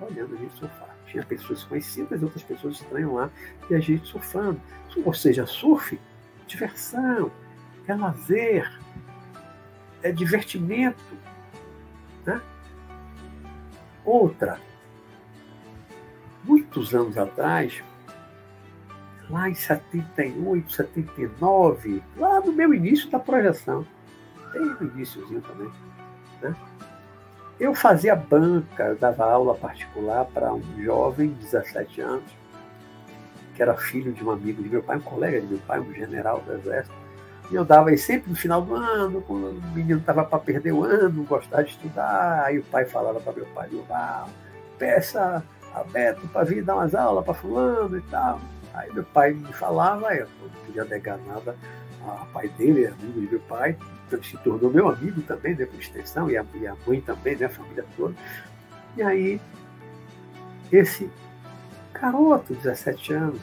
Olhando a gente surfar. Tinha pessoas conhecidas outras pessoas estranhas lá e a gente surfando. Ou seja, surf, diversão, é lazer, é divertimento. Né? Outra, muitos anos atrás, lá em 78, 79, lá no meu início da projeção, bem no iníciozinho também, né? Eu fazia banca, eu dava aula particular para um jovem de 17 anos, que era filho de um amigo de meu pai, um colega de meu pai, um general do Exército. E eu dava aí sempre no final do ano, quando o menino estava para perder o ano, gostava de estudar. Aí o pai falava para meu pai, ah, peça a Beto para vir dar umas aulas para fulano e tal. Aí meu pai me falava, eu não podia negar nada a pai dele, amigo de meu pai, se tornou meu amigo também, né, por extensão, e a, e a mãe também, né, a família toda. E aí, esse garoto, 17 anos,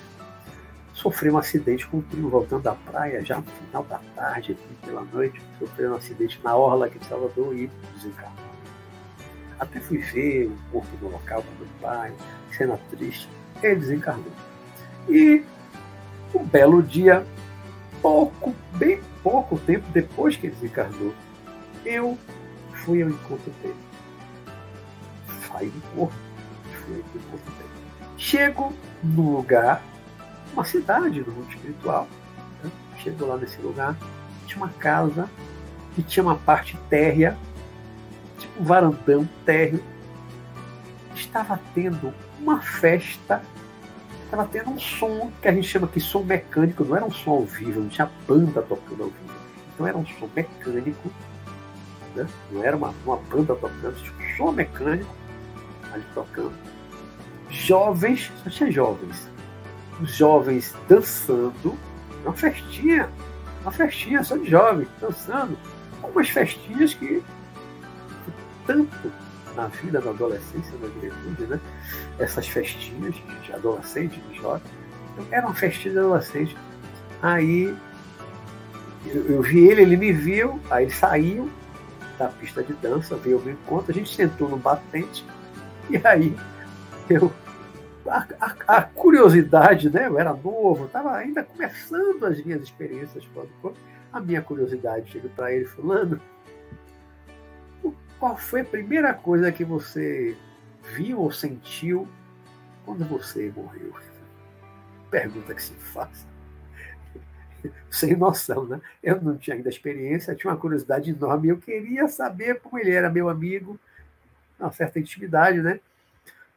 sofreu um acidente com o primo voltando da praia, já no final da tarde, aqui pela noite, sofreu um acidente na orla aqui de Salvador e desencarnou. Até fui ver o corpo do local com meu pai, cena triste, ele desencarnou. E um belo dia, pouco, bem pouco tempo depois que ele desencarnou, eu fui ao encontro dele. Saí do corpo, fui ao encontro dele. Chego no lugar, uma cidade do mundo espiritual. Né? Chego lá nesse lugar, tinha uma casa que tinha uma parte térrea, tipo um varandão térreo. Estava tendo uma festa estava tendo um som que a gente chama de som mecânico, não era um som ao vivo, não tinha banda tocando ao vivo. Então era um som mecânico, né? não era uma, uma banda tocando, tinha um som mecânico ali tocando. Jovens, só tinha jovens. Os jovens dançando, uma festinha, uma festinha só de jovens, dançando. Algumas festinhas que tanto na vida, na adolescência, na juventude, né? Essas festinhas de adolescente, de jovem. Então, era uma festinha de adolescente. Aí eu, eu, vi ele, ele me viu, aí saiu da pista de dança, veio ao meu encontro, a gente sentou no batente, *laughs* e aí eu. A, a, a curiosidade, né? Eu era novo, estava ainda começando as minhas experiências fora. A minha curiosidade chega para ele, fulano, qual foi a primeira coisa que você viu ou sentiu quando você morreu? Pergunta que se faz. *laughs* Sem noção, né? Eu não tinha ainda experiência, tinha uma curiosidade enorme. Eu queria saber como ele era meu amigo, uma certa intimidade, né?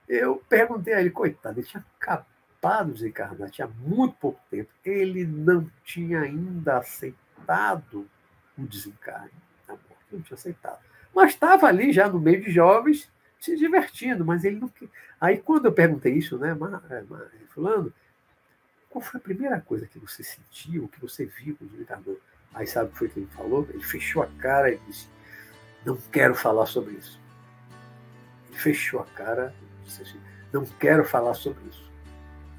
Eu perguntei a ele, coitado, ele tinha acabado de desencarnar, tinha muito pouco tempo. Ele não tinha ainda aceitado o desencarne, a morte, não tinha aceitado. Mas estava ali já no meio de jovens, se divertindo, mas ele não. Aí quando eu perguntei isso, né, é, fulano, qual foi a primeira coisa que você sentiu, que você viu com o desencarnador? Aí sabe o que foi que ele falou? Ele fechou a cara e disse, não quero falar sobre isso. Ele fechou a cara disse assim, não quero falar sobre isso.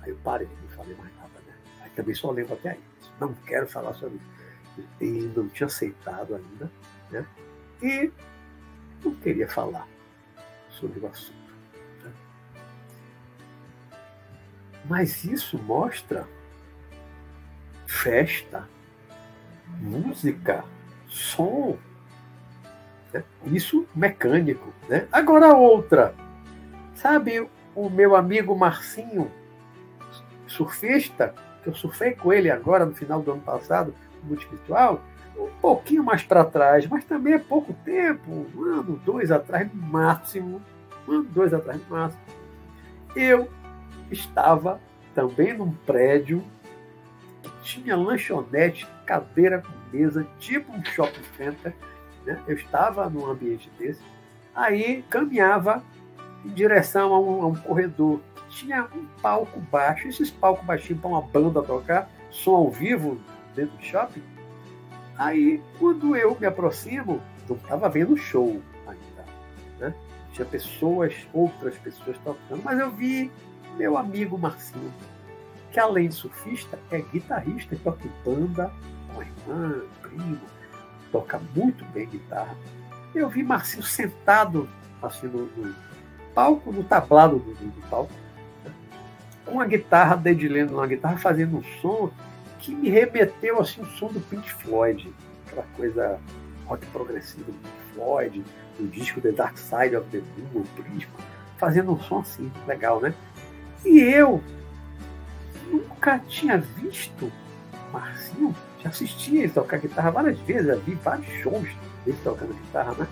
Aí eu parei, não falei mais nada, né? Aí também só lembro até aí. Não quero falar sobre isso. E não tinha aceitado ainda, né? E não queria falar sobre o assunto. Né? Mas isso mostra festa, música, som. Né? Isso mecânico. Né? Agora outra. Sabe o meu amigo Marcinho, surfista, que eu surfei com ele agora no final do ano passado, no espiritual, um pouquinho mais para trás, mas também é pouco tempo, um ano, dois atrás no máximo, um ano, dois atrás no máximo, eu estava também num prédio que tinha lanchonete, cadeira com mesa, tipo um shopping center. Né? Eu estava num ambiente desse. Aí caminhava em direção a um, a um corredor tinha um palco baixo, esses palcos baixinhos para uma banda tocar, som ao vivo dentro do shopping. Aí, quando eu me aproximo, não estava vendo show ainda. Né? Tinha pessoas, outras pessoas tocando, mas eu vi meu amigo Marcinho, que além de surfista, é guitarrista, toca em banda, com irmã, primo, toca muito bem guitarra. Eu vi Marcinho sentado assim no, no palco, no tablado do, do palco, né? com a guitarra, dedilhando uma guitarra, fazendo um som que me remeteu assim o som do Pink Floyd, aquela coisa rock progressivo do Pink Floyd, do disco The Dark Side of the Moon, o Prisma, fazendo um som assim, legal, né? E eu nunca tinha visto Marcinho, já assisti ele tocar guitarra várias vezes, já vi vários shows dele tocando guitarra, né?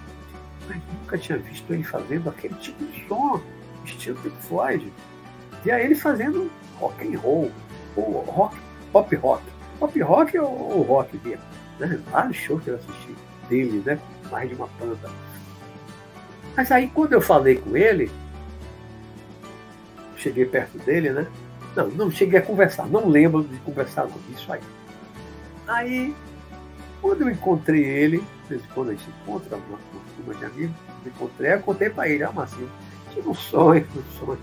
Mas nunca tinha visto ele fazendo aquele tipo de som, estilo Pink Floyd. E aí ele fazendo rock and roll, ou rock pop rock. Pop rock ou, rock mesmo. Né? Vários shows que eu assisti dele, né? Mais de uma banda. Mas aí quando eu falei com ele, cheguei perto dele, né? Não, não cheguei a conversar, não lembro de conversar com isso aí. Aí, quando eu encontrei ele, de vez em quando a gente encontra, uma turma de amigos, encontrei, eu contei para ele, ah, Marcinho, tive um sonho, um sonho.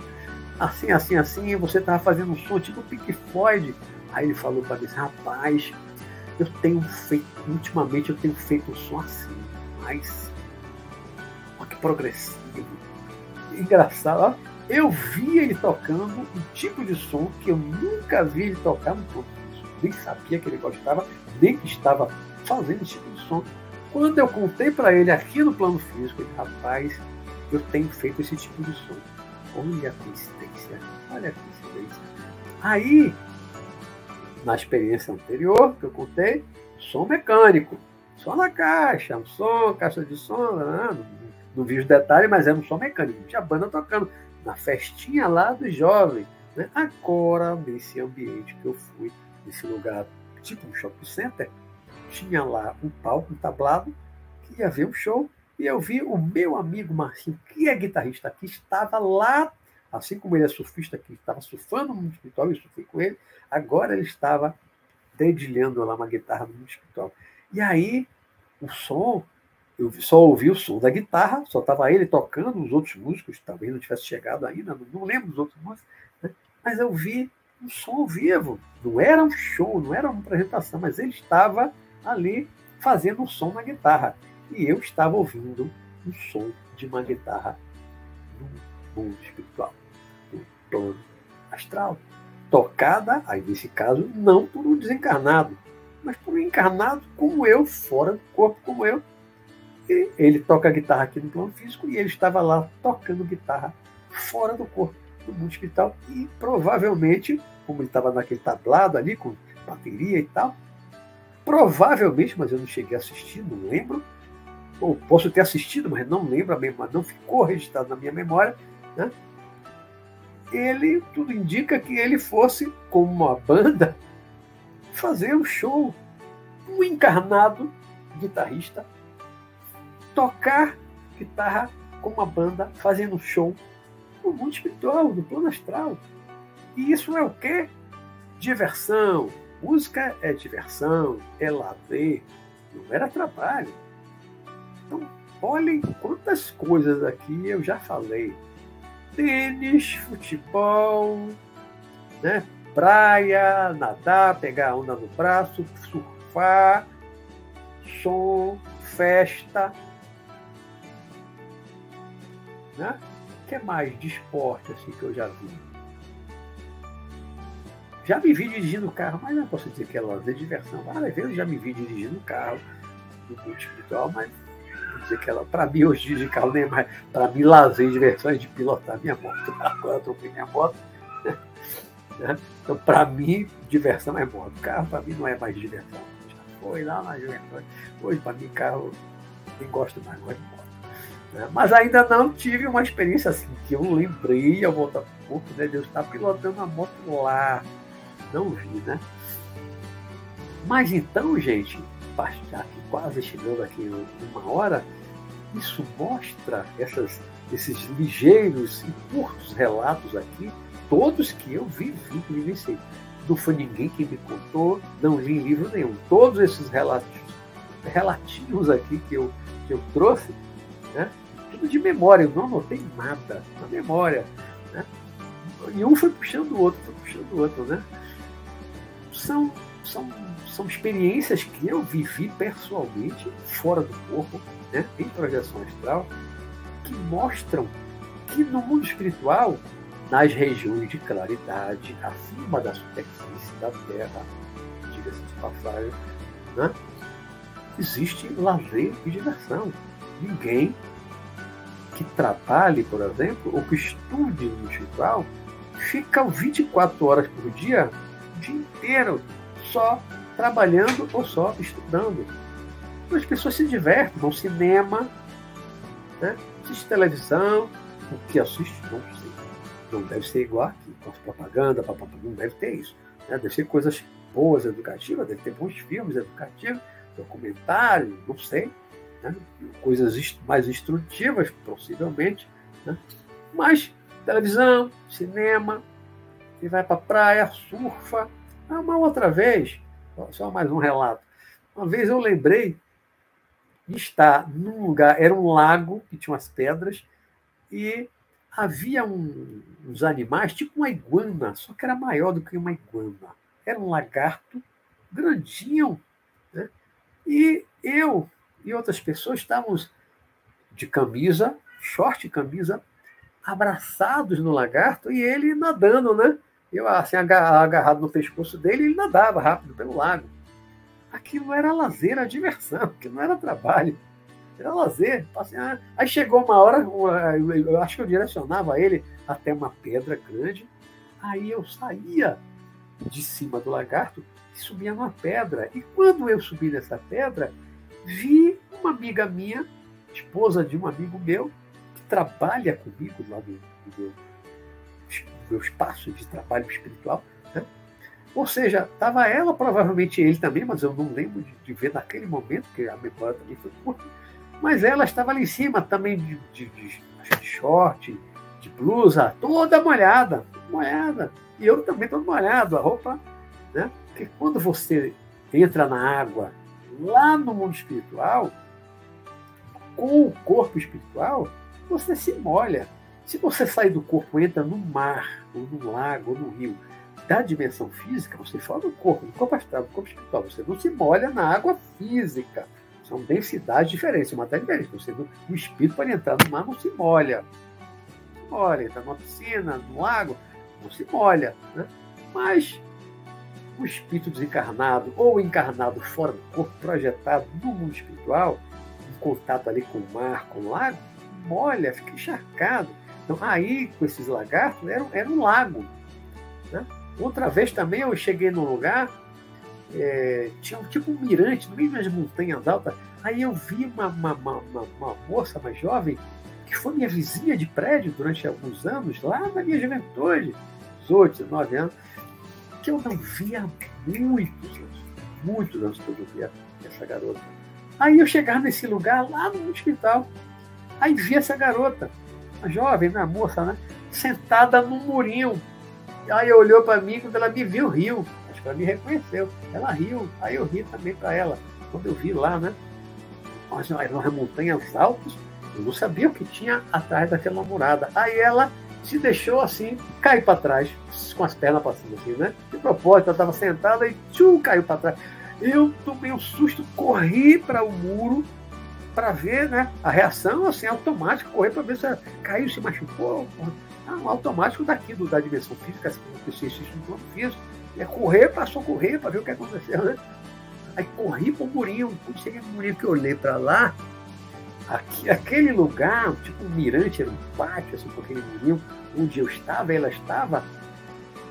Assim, assim, assim, você estava fazendo um som tipo Pink Floyd, Aí ele falou para mim, rapaz, eu tenho feito, ultimamente eu tenho feito um som assim, mais que progressivo. Engraçado, ó. Eu vi ele tocando um tipo de som que eu nunca vi ele tocar no. Nem sabia que ele gostava, nem que estava fazendo esse tipo de som. Quando eu contei para ele aqui no plano físico, ele, rapaz, eu tenho feito esse tipo de som. Olha a coincidência, olha a coincidência. Aí na experiência anterior que eu contei, som mecânico, só na caixa, um som, caixa de som, não, não vi os detalhes, mas era um som mecânico, tinha banda tocando na festinha lá dos jovens. Né? Agora, nesse ambiente que eu fui, nesse lugar tipo um shopping center, tinha lá um palco, um tablado, que ia ver um show, e eu vi o meu amigo Marcinho, que é guitarrista aqui, estava lá assim como ele é surfista que estava surfando no espiritual, eu surfei com ele, agora ele estava dedilhando lá uma guitarra no espiritual. E aí, o som, eu só ouvi o som da guitarra, só estava ele tocando, os outros músicos talvez não tivesse chegado ainda, não, lembro dos outros músicos, né? mas eu vi um som vivo. Não era um show, não era uma apresentação, mas ele estava ali fazendo um som na guitarra. E eu estava ouvindo um som de uma guitarra no mundo espiritual plano astral. Tocada, aí nesse caso, não por um desencarnado, mas por um encarnado como eu, fora do corpo como eu. E ele toca guitarra aqui no plano físico e ele estava lá tocando guitarra fora do corpo, no mundo espiritual. E provavelmente, como ele estava naquele tablado ali, com bateria e tal, provavelmente, mas eu não cheguei a assistir, não lembro, ou posso ter assistido, mas não lembro, mas não ficou registrado na minha memória, né? ele, tudo indica que ele fosse, como uma banda, *laughs* fazer um show. Um encarnado guitarrista tocar guitarra com uma banda, fazendo show no mundo espiritual, no plano astral. E isso é o quê? Diversão. Música é diversão, é lazer, não era trabalho. Então, olhem quantas coisas aqui eu já falei tênis, futebol, né? praia, nadar, pegar onda no braço, surfar, som, festa. Né? O que mais de esporte assim, que eu já vi? Já me vi dirigindo carro, mas não posso dizer que é lazer, diversão. Várias vezes já me vi dirigindo carro, do mundo espiritual, mas vou dizer que ela, para mim, hoje de carro nem mais, para mim, lazer, diversão é de pilotar minha moto. *laughs* Agora eu troquei minha moto. Né? Então, para mim, diversão é moto. Carro, para mim, não é mais diversão. Já foi lá na juventude. Hoje, para mim, carro, nem gosto mais, gosto de moto. Né? Mas ainda não tive uma experiência assim, que eu lembrei, a volta pouco, né? Deus está pilotando a moto lá. Não vi, né? Mas então, gente, que quase chegando aqui uma hora, isso mostra essas, esses ligeiros e curtos relatos aqui, todos que eu vivi, que vivenciei. Não foi ninguém que me contou, não li livro nenhum. Todos esses relatos, relatinhos aqui que eu, que eu trouxe, né? tudo de memória, eu não anotei nada na memória. Né? E um foi puxando o outro, foi puxando o outro. Né? São, são, são experiências que eu vivi pessoalmente, fora do corpo, né? em projeção astral, que mostram que no mundo espiritual, nas regiões de claridade, acima da superfície da Terra, diga-se de passagem, né? existe lazer e diversão. Ninguém que trabalhe, por exemplo, ou que estude no espiritual, fica 24 horas por dia, dia inteiro, só trabalhando ou só estudando. Então, as pessoas se divertem, ao cinema, né? assiste televisão, o que assiste, não sei. Não deve ser igual aqui, com propaganda, papapá, não deve ter isso. Né? Deve ser coisas boas, educativas, deve ter bons filmes educativos, documentários, não sei né? coisas mais instrutivas, possivelmente, né? mas televisão, cinema, e vai para a praia, surfa. Ah, uma outra vez, só mais um relato. Uma vez eu lembrei de estar num lugar, era um lago que tinha umas pedras, e havia um, uns animais, tipo uma iguana, só que era maior do que uma iguana. Era um lagarto grandinho. Né? E eu e outras pessoas estávamos de camisa, short e camisa, abraçados no lagarto e ele nadando, né? Eu, assim, agarrado no pescoço dele, ele nadava rápido pelo lago. Aquilo era lazer, era diversão, aquilo não era trabalho. Era lazer. Assim, ah, aí chegou uma hora, eu acho que eu direcionava ele até uma pedra grande. Aí eu saía de cima do lagarto e subia numa pedra. E quando eu subi nessa pedra, vi uma amiga minha, esposa de um amigo meu, trabalha comigo lá no, no, meu, espaço de trabalho espiritual. Né? Ou seja, estava ela, provavelmente ele também, mas eu não lembro de, de, ver naquele momento, porque a memória também foi curta. Mas ela estava ali em cima também de, de, de, de short, de blusa, toda molhada, molhada. E eu também todo molhado, a roupa. Né? Porque quando você entra na água lá no mundo espiritual, com o corpo espiritual, você se molha. Se você sai do corpo entra no mar, ou no lago, ou no rio, da dimensão física, você fala do corpo, do corpo astral, do corpo espiritual. Você não se molha na água física. São densidades diferentes, uma matéria diferente. Você, o espírito, para entrar no mar, não se molha. Não se molha. Entra numa piscina, no lago, não se molha. Né? Mas o espírito desencarnado ou encarnado fora do corpo, projetado no mundo espiritual, em contato ali com o mar, com o lago, molha, fica encharcado. Então, aí, com esses lagartos, era, era um lago. Né? Outra vez também eu cheguei num lugar, é, tinha tipo um mirante no meio das montanhas altas. Aí eu vi uma, uma, uma, uma, moça mais jovem, que foi minha vizinha de prédio durante alguns anos, lá na minha juventude, 18, 19 anos que eu não via muitos anos, muitos anos que eu não via essa garota. Aí eu chegava nesse lugar, lá no hospital, aí vi essa garota, a jovem, né, a moça, né, sentada num murinho. Aí olhou para mim, quando ela me viu, riu. Acho que ela me reconheceu. Ela riu, aí eu ri também para ela. Quando eu vi lá, né, as, as montanhas altas, eu não sabia o que tinha atrás daquela morada. Aí ela se deixou assim, cair para trás, com as pernas passando assim, né? De propósito, ela estava sentada e tchum, caiu para trás. Eu tomei um susto, corri para o muro para ver né, a reação assim, automática, correr para ver se caiu, se machucou. Ah, um automático daqui, do, da dimensão física, assim, existe no plano físico. É correr para socorrer, para ver o que aconteceu, né? Aí corri para o murinho. Quando cheguei no murinho que eu olhei para lá, aqui, aquele lugar, tipo um mirante, era um pátio, assim, com aquele murinho, onde eu estava, ela estava,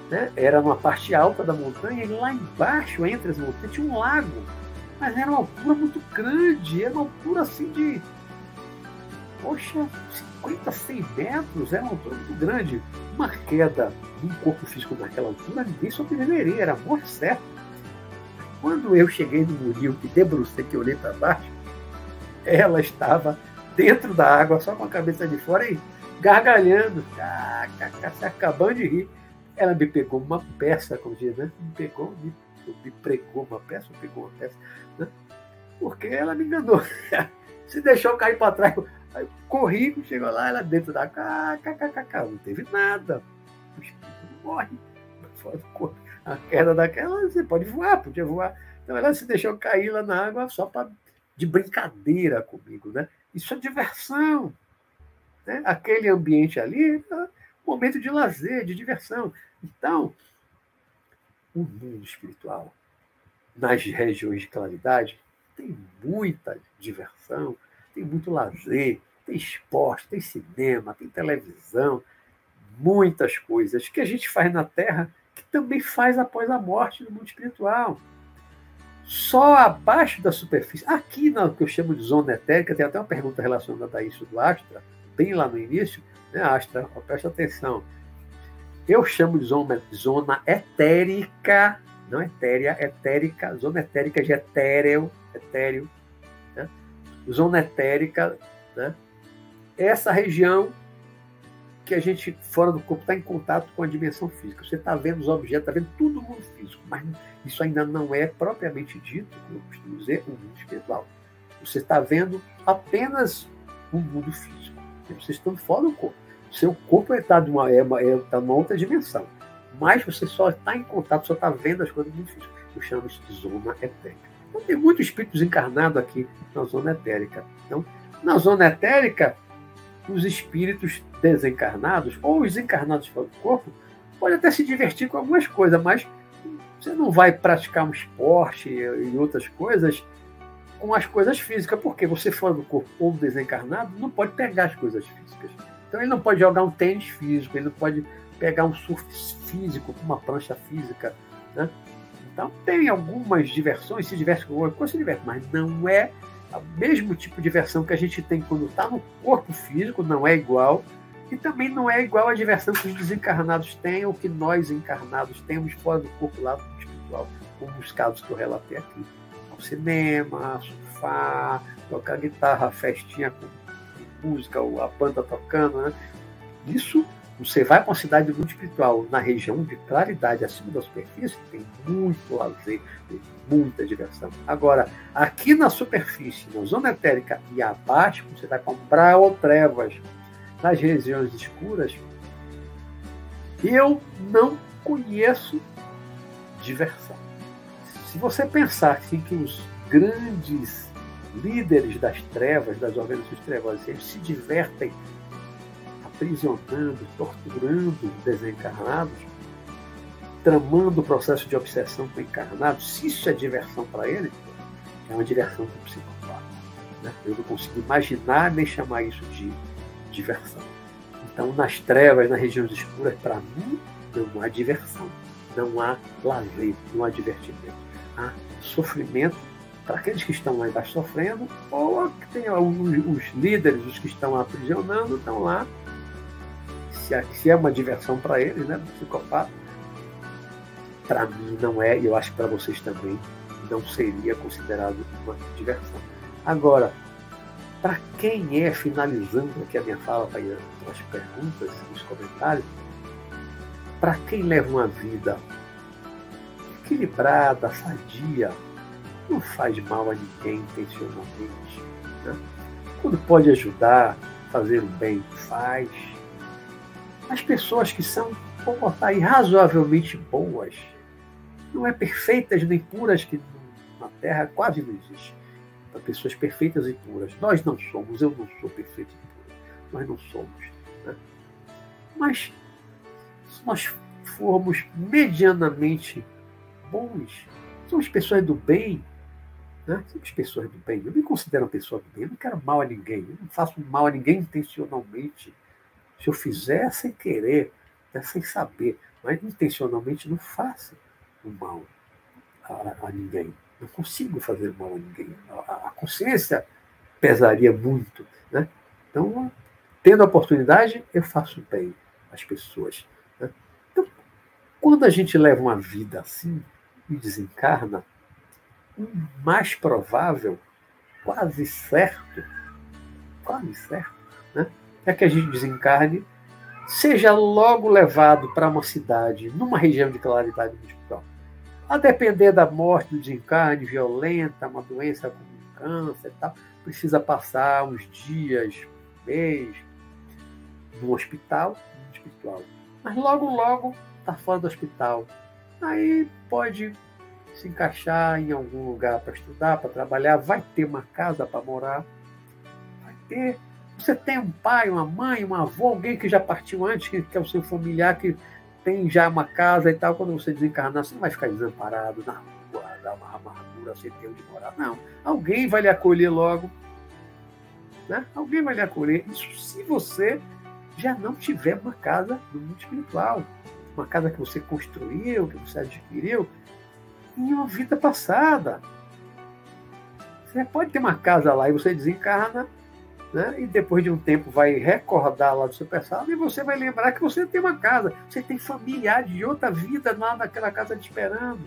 né? era numa parte alta da montanha, e lá embaixo, entre as montanhas, tinha um lago. Mas era uma altura muito grande, era uma altura assim de. Poxa, 50, 100 metros, era uma altura muito grande. Uma queda de um corpo físico naquela altura, ninguém sobreviveria, era morte certa. Quando eu cheguei no murinho e debrucei, que olhei para baixo, ela estava dentro da água, só com a cabeça de fora e gargalhando, se acabando de rir. Ela me pegou uma peça, como diz, né? Me pegou, me, me pregou uma peça, me pegou uma peça, né? Porque ela me enganou. *laughs* Se deixou cair para trás. Aí corri, chegou lá, ela dentro da kkkkk, não teve nada. O espírito morre. A queda daquela, você pode voar, podia voar. Então ela se deixou cair lá na água só para de brincadeira comigo, né? Isso é diversão. Né? Aquele ambiente ali é um momento de lazer, de diversão. Então, o mundo espiritual, nas regiões de claridade, tem muita diversão, tem muito lazer, tem esporte, tem cinema, tem televisão, muitas coisas que a gente faz na Terra que também faz após a morte no mundo espiritual. Só abaixo da superfície, aqui na que eu chamo de zona etérica, tem até uma pergunta relacionada a isso do Astra, bem lá no início, né, Astra? Presta atenção. Eu chamo de zona, zona etérica, não etérea, etérica, zona etérica de etéreo, etéreo, né? zona etérica, né? essa região que a gente, fora do corpo, está em contato com a dimensão física. Você está vendo os objetos, está vendo tudo no mundo físico, mas isso ainda não é propriamente dito, como eu costumo dizer, o um mundo espiritual. Você está vendo apenas o um mundo físico. Você está fora do corpo. Seu corpo está numa, é, é, tá numa outra dimensão. Mas você só está em contato, só está vendo as coisas do. Eu chamo isso de zona etérica. Então, tem muitos espíritos encarnados aqui na zona etérica. Então, na zona etérica, os espíritos desencarnados ou os encarnados fora do corpo podem até se divertir com algumas coisas, mas você não vai praticar um esporte e outras coisas com as coisas físicas, porque você fora do corpo ou desencarnado não pode pegar as coisas físicas. Então ele não pode jogar um tênis físico, ele não pode pegar um surf físico, uma prancha física, né? Então tem algumas diversões, se diverte com alguma coisa, se diverte, mas não é o mesmo tipo de diversão que a gente tem quando está no corpo físico, não é igual. E também não é igual a diversão que os desencarnados têm ou que nós encarnados temos fora do corpo lá do espiritual, como os casos que eu relatei aqui. O cinema, surfar, tocar guitarra, festinha com música, a banda tocando, né? Isso você vai para uma cidade mundo espiritual, na região de claridade, acima da superfície, tem muito lazer, tem muita diversão. Agora, aqui na superfície, na zona etérica e abaixo, você vai comprar ou trevas, nas regiões escuras, eu não conheço diversão. Se você pensar assim, que os grandes líderes das trevas, das organizações trevosas, eles se divertem aprisionando, torturando desencarnados, tramando o processo de obsessão com encarnados, se isso é diversão para ele, é uma diversão do psicopata. Né? Eu não consigo imaginar nem chamar isso de diversão. Então, nas trevas, nas regiões escuras, para mim, não há diversão, não há lazer, não há divertimento. Há sofrimento para aqueles que estão lá embaixo sofrendo, ou que tem os líderes, os que estão aprisionando, estão lá se é, se é uma diversão para eles, né, psicopata, para mim não é, e eu acho que para vocês também não seria considerado uma diversão. Agora, para quem é, finalizando aqui a minha fala, para as perguntas, os comentários, para quem leva uma vida equilibrada, sadia, não faz mal a ninguém intencionalmente. Né? Quando pode ajudar, fazer o bem, faz as pessoas que são, vou botar aí, razoavelmente boas, não é perfeitas nem puras, que na Terra quase não existe. Para pessoas perfeitas e puras. Nós não somos, eu não sou perfeito e puro. Nós não somos. Né? Mas se nós formos medianamente bons, somos pessoas do bem, Né? Pessoas do bem. Eu me considero uma pessoa do bem. Eu não quero mal a ninguém. Eu não faço mal a ninguém intencionalmente. Se eu fizer sem querer, né, sem saber, mas intencionalmente não faço o mal a, a ninguém. Não consigo fazer mal a ninguém. A, a consciência pesaria muito. Né? Então, tendo a oportunidade, eu faço bem às pessoas. Né? Então, quando a gente leva uma vida assim e desencarna, mais provável, quase certo, quase certo, né? é que a gente desencarne, seja logo levado para uma cidade, numa região de claridade espiritual. A depender da morte, do desencarne violenta, uma doença como câncer e tal, precisa passar uns dias, mês, no hospital, no espiritual. Mas logo, logo está fora do hospital. Aí pode se encaixar em algum lugar para estudar, para trabalhar, vai ter uma casa para morar, vai ter. Você tem um pai, uma mãe, um avô, alguém que já partiu antes, que, que é o seu familiar, que tem já uma casa e tal. Quando você desencarnar, você não vai ficar desamparado na rua, dar uma amargura sem ter onde morar. Não. Alguém vai lhe acolher logo. Né? Alguém vai lhe acolher. Isso se você já não tiver uma casa no mundo espiritual. Uma casa que você construiu, que você adquiriu, em uma vida passada. Você pode ter uma casa lá e você desencarna, né? e depois de um tempo vai recordar lá do seu passado e você vai lembrar que você tem uma casa, você tem familiar de outra vida lá naquela casa te esperando.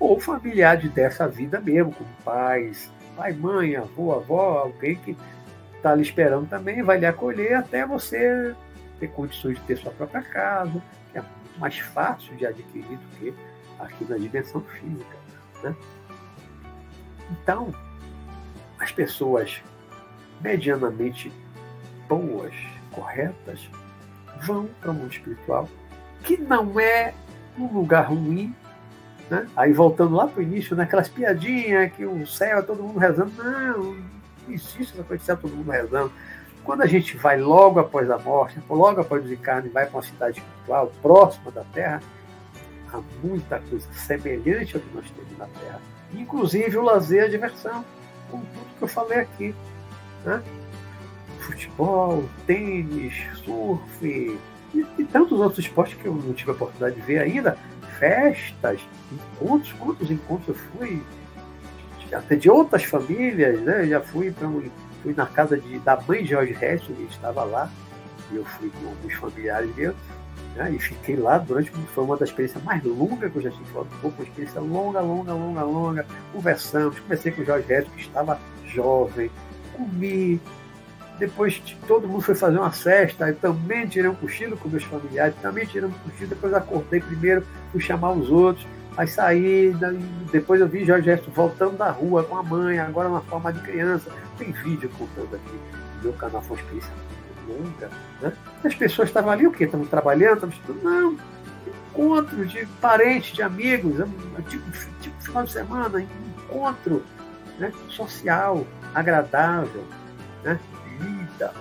Ou familiares dessa vida mesmo, como pais, pai, mãe, avô, avó, alguém que está lhe esperando também, vai lhe acolher até você ter condições de ter sua própria casa, que é mais fácil de adquirir do que aqui na dimensão física. Né? Então, as pessoas medianamente boas, corretas, vão para o mundo espiritual, que não é um lugar ruim. Né? Aí voltando lá para o início, naquelas piadinhas que o céu é todo mundo rezando. Não, não existe essa coisa de céu todo mundo rezando. Quando a gente vai logo após a morte, logo após o desencarne, vai para uma cidade espiritual próxima da Terra, muita coisa semelhante ao que nós temos na Terra. Inclusive o lazer a diversão, como tudo que eu falei aqui. Né? Futebol, tênis, surf e, e, tantos outros esportes que eu não tive a oportunidade de ver ainda. Festas, encontros, quantos encontros eu fui, até de outras famílias, né? Já fui para um, fui na casa de, da mãe de George Harrison, que estava lá, e eu fui com alguns familiares meus né? E fiquei lá durante. Foi uma das experiências mais longas que eu já tive um pouco, uma experiência longa, longa, longa, longa. Conversamos, comecei com o Jorge Reto, que estava jovem, comi. Depois todo mundo foi fazer uma festa, eu também tirei um cochilo com meus familiares, também tirei um cochilo, depois acordei primeiro, fui chamar os outros, aí saí, depois eu vi Jorge Resto voltando da rua com a mãe, agora na forma de criança. Tem vídeo contando aqui no meu canal Foi Experiência longa. Né? As pessoas estavam ali o quê? Estavam trabalhando, estudando? Não. Encontros de parentes, de amigos, tipo, tipo final de semana, encontro né? social, agradável, né? vida.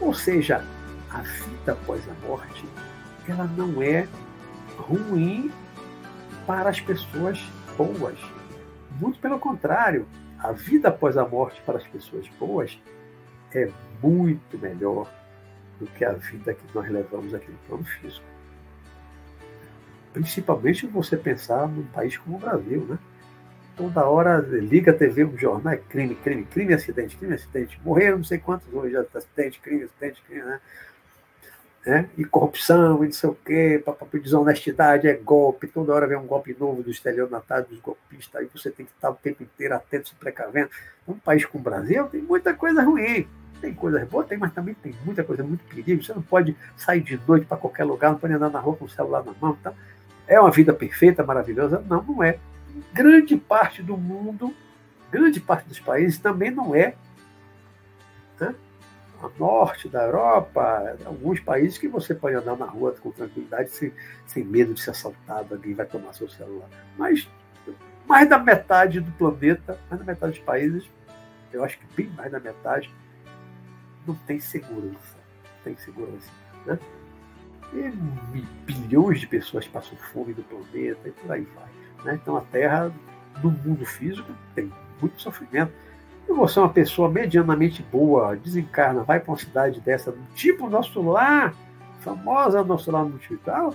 Ou seja, a vida após a morte, ela não é ruim para as pessoas boas. Muito pelo contrário, a vida após a morte para as pessoas boas é muito melhor do que a vida que nós levamos aqui no plano físico. Principalmente você pensar num país como o Brasil, né? Toda hora liga a TV, um jornal, é crime, crime, crime, acidente, crime, acidente. Morreram não sei quantos hoje, acidente, crime, acidente, crime, né? né? E corrupção, e não sei o quê, papapá, desonestidade, é golpe, toda hora vem um golpe novo do estelionatário, dos golpistas, aí você tem que estar o tempo inteiro atento, se precavendo. Um país como o Brasil tem muita coisa ruim. Tem coisas boas, tem, mas também tem muita coisa, muito perigo. Você não pode sair de noite para qualquer lugar, não pode andar na rua com o celular na mão. Tá? É uma vida perfeita, maravilhosa? Não, não é. Grande parte do mundo, grande parte dos países também não é. Né? A norte da Europa, alguns países que você pode andar na rua com tranquilidade, sem, sem medo de ser assaltado, alguém vai tomar seu celular. Mas mais da metade do planeta, mais da metade dos países, eu acho que bem mais da metade, não tem segurança. Não tem segurança. Né? E bilhões de pessoas passam fome no planeta e por aí vai. Né? Então a Terra, no mundo físico, tem muito sofrimento. E você é uma pessoa medianamente boa, desencarna, vai para uma cidade dessa, tipo nosso lar, famosa nosso lar hospital,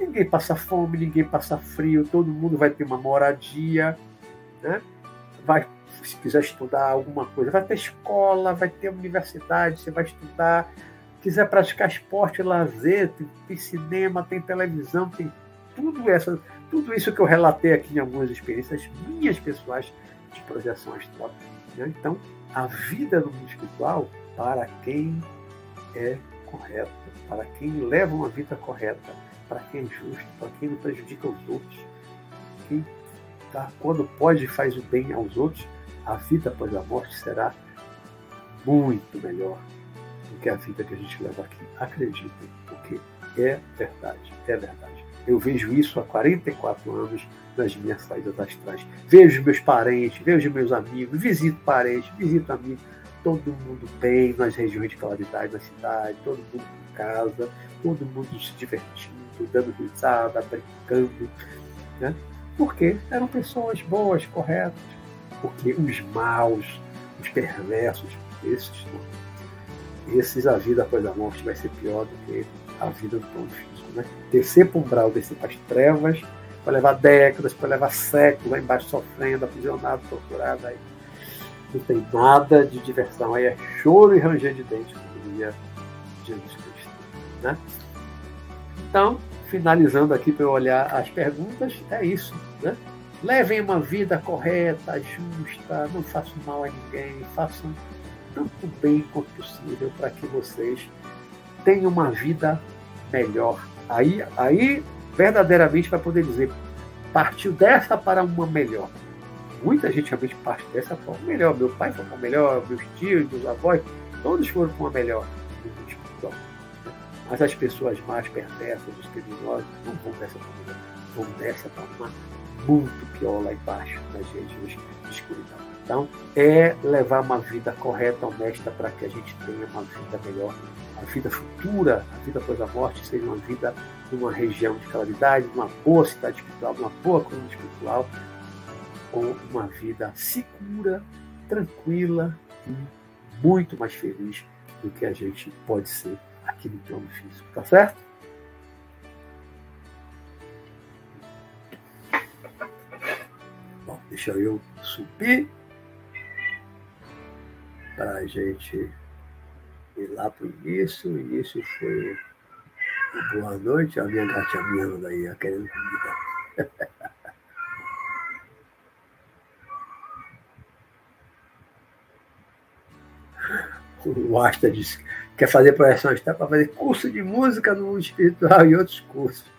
ninguém passa fome, ninguém passa frio, todo mundo vai ter uma moradia, né? vai, se quiser estudar alguma coisa, vai ter escola, vai ter universidade, você vai estudar, quiser praticar esporte, lazer, tem, tem cinema, tem televisão, tem tudo, essa, tudo isso que eu relatei aqui em algumas experiências minhas pessoais de projeção astral. Né? Então, a vida no mundo espiritual, para quem é correto, para quem leva uma vida correta, para quem é justo, para quem não prejudica os outros, quem tá, quando pode faz o bem aos outros, a vida após a morte será muito melhor do que a vida que a gente leva aqui. Acreditem, porque é verdade, é verdade. Eu vejo isso há 44 anos nas minhas saídas astrais. Vejo meus parentes, vejo meus amigos, visito parentes, visito amigos, todo mundo bem nas regiões de claridade da cidade, todo mundo em casa, todo mundo se divertindo, dando risada, brincando. Né? Porque eram pessoas boas, corretas. Porque os maus, os perversos, esses. Esses, a vida após a morte vai ser pior do que a vida do plano físico. Né? Descer para o umbral, descer para as trevas, vai levar décadas, vai levar séculos lá embaixo sofrendo, aprisionado, torturado. Aí não tem nada de diversão. Aí é choro e ranger de dente, como diria Jesus Cristo. Né? Então, finalizando aqui para eu olhar as perguntas, é isso. Né? Levem uma vida correta, justa, não façam mal a ninguém, façam tanto bem quanto possível para que vocês tenham uma vida melhor. Aí, aí verdadeiramente vai poder dizer, partiu dessa para uma melhor. Muita gente realmente parte dessa para uma melhor. Meu pai foi para melhor, meus tios, meus avós, todos foram para uma melhor. Mas as pessoas mais perversas, os criminosos, não vão dessa para uma melhor. Vão dessa para uma muito pior lá embaixo, nas regiões de escuridão. Então, é levar uma vida correta, honesta, para que a gente tenha uma vida melhor a vida futura, a vida após a morte, seja uma vida numa região de claridade, numa boa cidade espiritual, numa boa coluna espiritual, com uma vida segura, tranquila e muito mais feliz do que a gente pode ser aqui no plano físico, tá certo? Deixa eu subir para a gente e lá para o início, o início foi boa noite, a minha gatinha miando aí, querendo comida. *laughs* o Asta disse que quer fazer projeção está para fazer curso de música no mundo espiritual e outros cursos.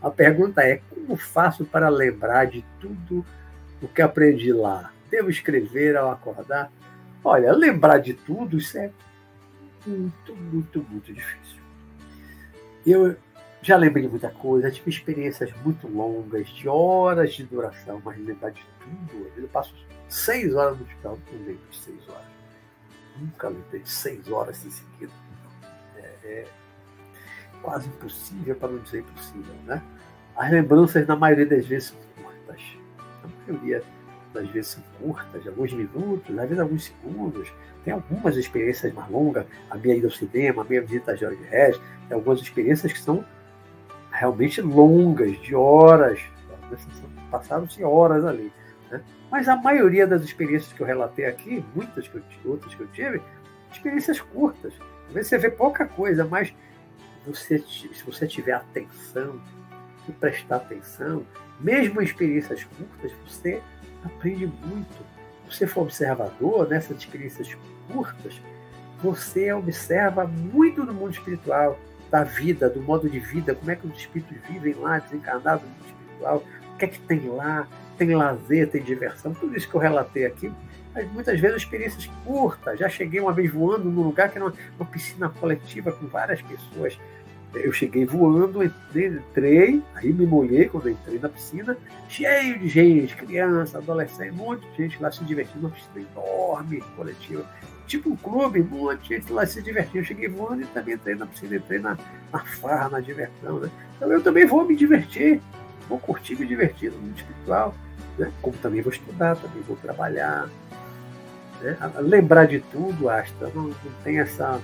A pergunta é: como faço para lembrar de tudo o que aprendi lá? Devo escrever ao acordar? Olha, lembrar de tudo, isso é muito, muito, muito difícil. Eu já lembrei de muita coisa, tive experiências muito longas, de horas de duração, mas lembrar de tudo. Eu passo seis horas no hospital, não lembro de seis horas. Nunca lembrei de seis horas em seguida. É, é quase impossível, para não dizer impossível, né? As lembranças, na maioria das vezes, são curtas. A maioria das vezes são curtas, alguns minutos, às vezes alguns segundos. Tem algumas experiências mais longas, a minha ida ao cinema, a minha visita a Jorge Regis, tem algumas experiências que são realmente longas, de horas, passaram-se horas ali. Né? Mas a maioria das experiências que eu relatei aqui, muitas que eu, outras que eu tive, experiências curtas. Às vezes você vê pouca coisa, mas você, se você tiver atenção e prestar atenção, mesmo em experiências curtas, você aprende muito. Se você for observador nessas experiências curtas, você observa muito do mundo espiritual, da vida, do modo de vida, como é que os espíritos vivem lá, desencarnados no mundo espiritual, o que é que tem lá, tem lazer, tem diversão, tudo isso que eu relatei aqui, mas muitas vezes experiências curtas. Já cheguei uma vez voando num lugar que era uma, uma piscina coletiva com várias pessoas eu cheguei voando, entrei, aí me molhei quando entrei na piscina, cheio de gente, criança, adolescente, um monte de gente lá se divertindo, uma piscina enorme, coletiva, tipo um clube, um monte de gente lá se divertindo. Eu cheguei voando e também entrei na piscina, entrei na, na farra, na diversão, né? Então eu também vou me divertir. vou curtir, me divertir no mundo espiritual, né? como também vou estudar, também vou trabalhar. Né? Lembrar de tudo, Asta, não, não tem essa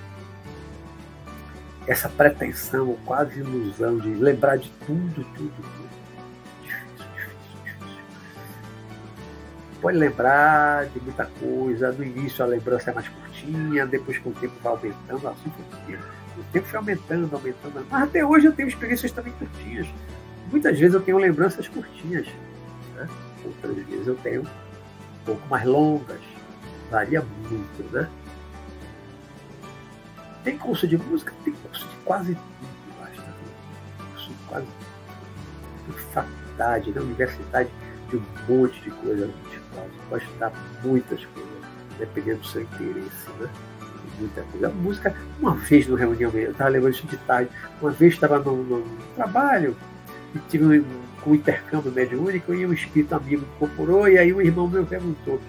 essa pretensão, quase ilusão de lembrar de tudo, tudo, tudo. Pode lembrar de muita coisa, no início a lembrança é mais curtinha, depois com o tempo vai aumentando, assim foi o tempo. O tempo foi aumentando, aumentando, mas até hoje eu tenho experiências também curtinhas. Muitas vezes eu tenho lembranças curtinhas, né? outras vezes eu tenho um pouco mais longas, varia muito, né? Tem curso de música? Tem curso de quase tudo, basta. Curso de quase tudo. Faculdade, né? universidade, de um monte de coisa. Você pode estudar muitas coisas, dependendo do seu interesse, né? Muita coisa. A música, uma vez no reunião, eu estava lembrando isso de tarde, uma vez estava no, no, trabalho e tive um, um intercâmbio mediúnico e um espírito amigo incorporou, e aí um irmão meu perguntou,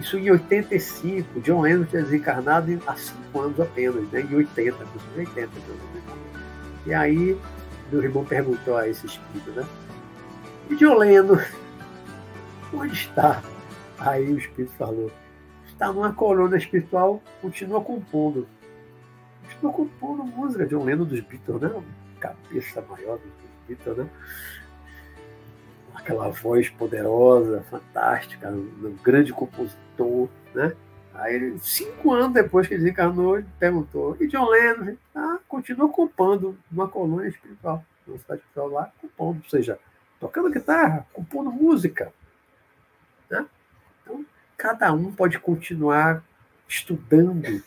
isso em 85, John Lennon tinha desencarnado há 5 anos apenas, né? em 80, 80. E aí, meu irmão perguntou a esse espírito, né? E John Lennon, *laughs* onde está? Aí o espírito falou, está numa coluna espiritual, continua compondo. Continua compondo música, John Lennon dos Beatles, né? Cabeça maior dos Beatles, né? aquela voz poderosa, fantástica, um grande compositor, né? Aí, cinco anos depois que ele desencarnou, ele perguntou, e John Lennon? Ah, continua compondo uma colônia espiritual, uma cidade espiritual lá, compondo, ou seja, tocando guitarra, compondo música. Né? Então, cada um pode continuar estudando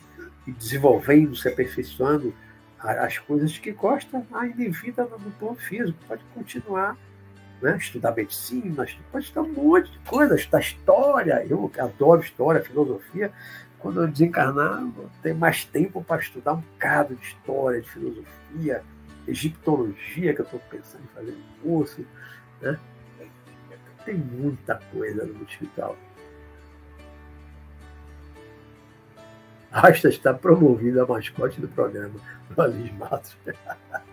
e desenvolvendo, se aperfeiçoando as coisas que gosta ainda em vida no plano físico, pode continuar né? estudar medicina, pode estudar um monte de coisa, estudar história. Eu adoro história, filosofia. Quando eu desencarnar, ter mais tempo para estudar um bocado de história, de filosofia, egiptologia, que eu estou pensando em fazer um curso. Né? Tem muita coisa no mundo espiritual. Asta está promovido a mascote do programa, Alice Matos. *laughs*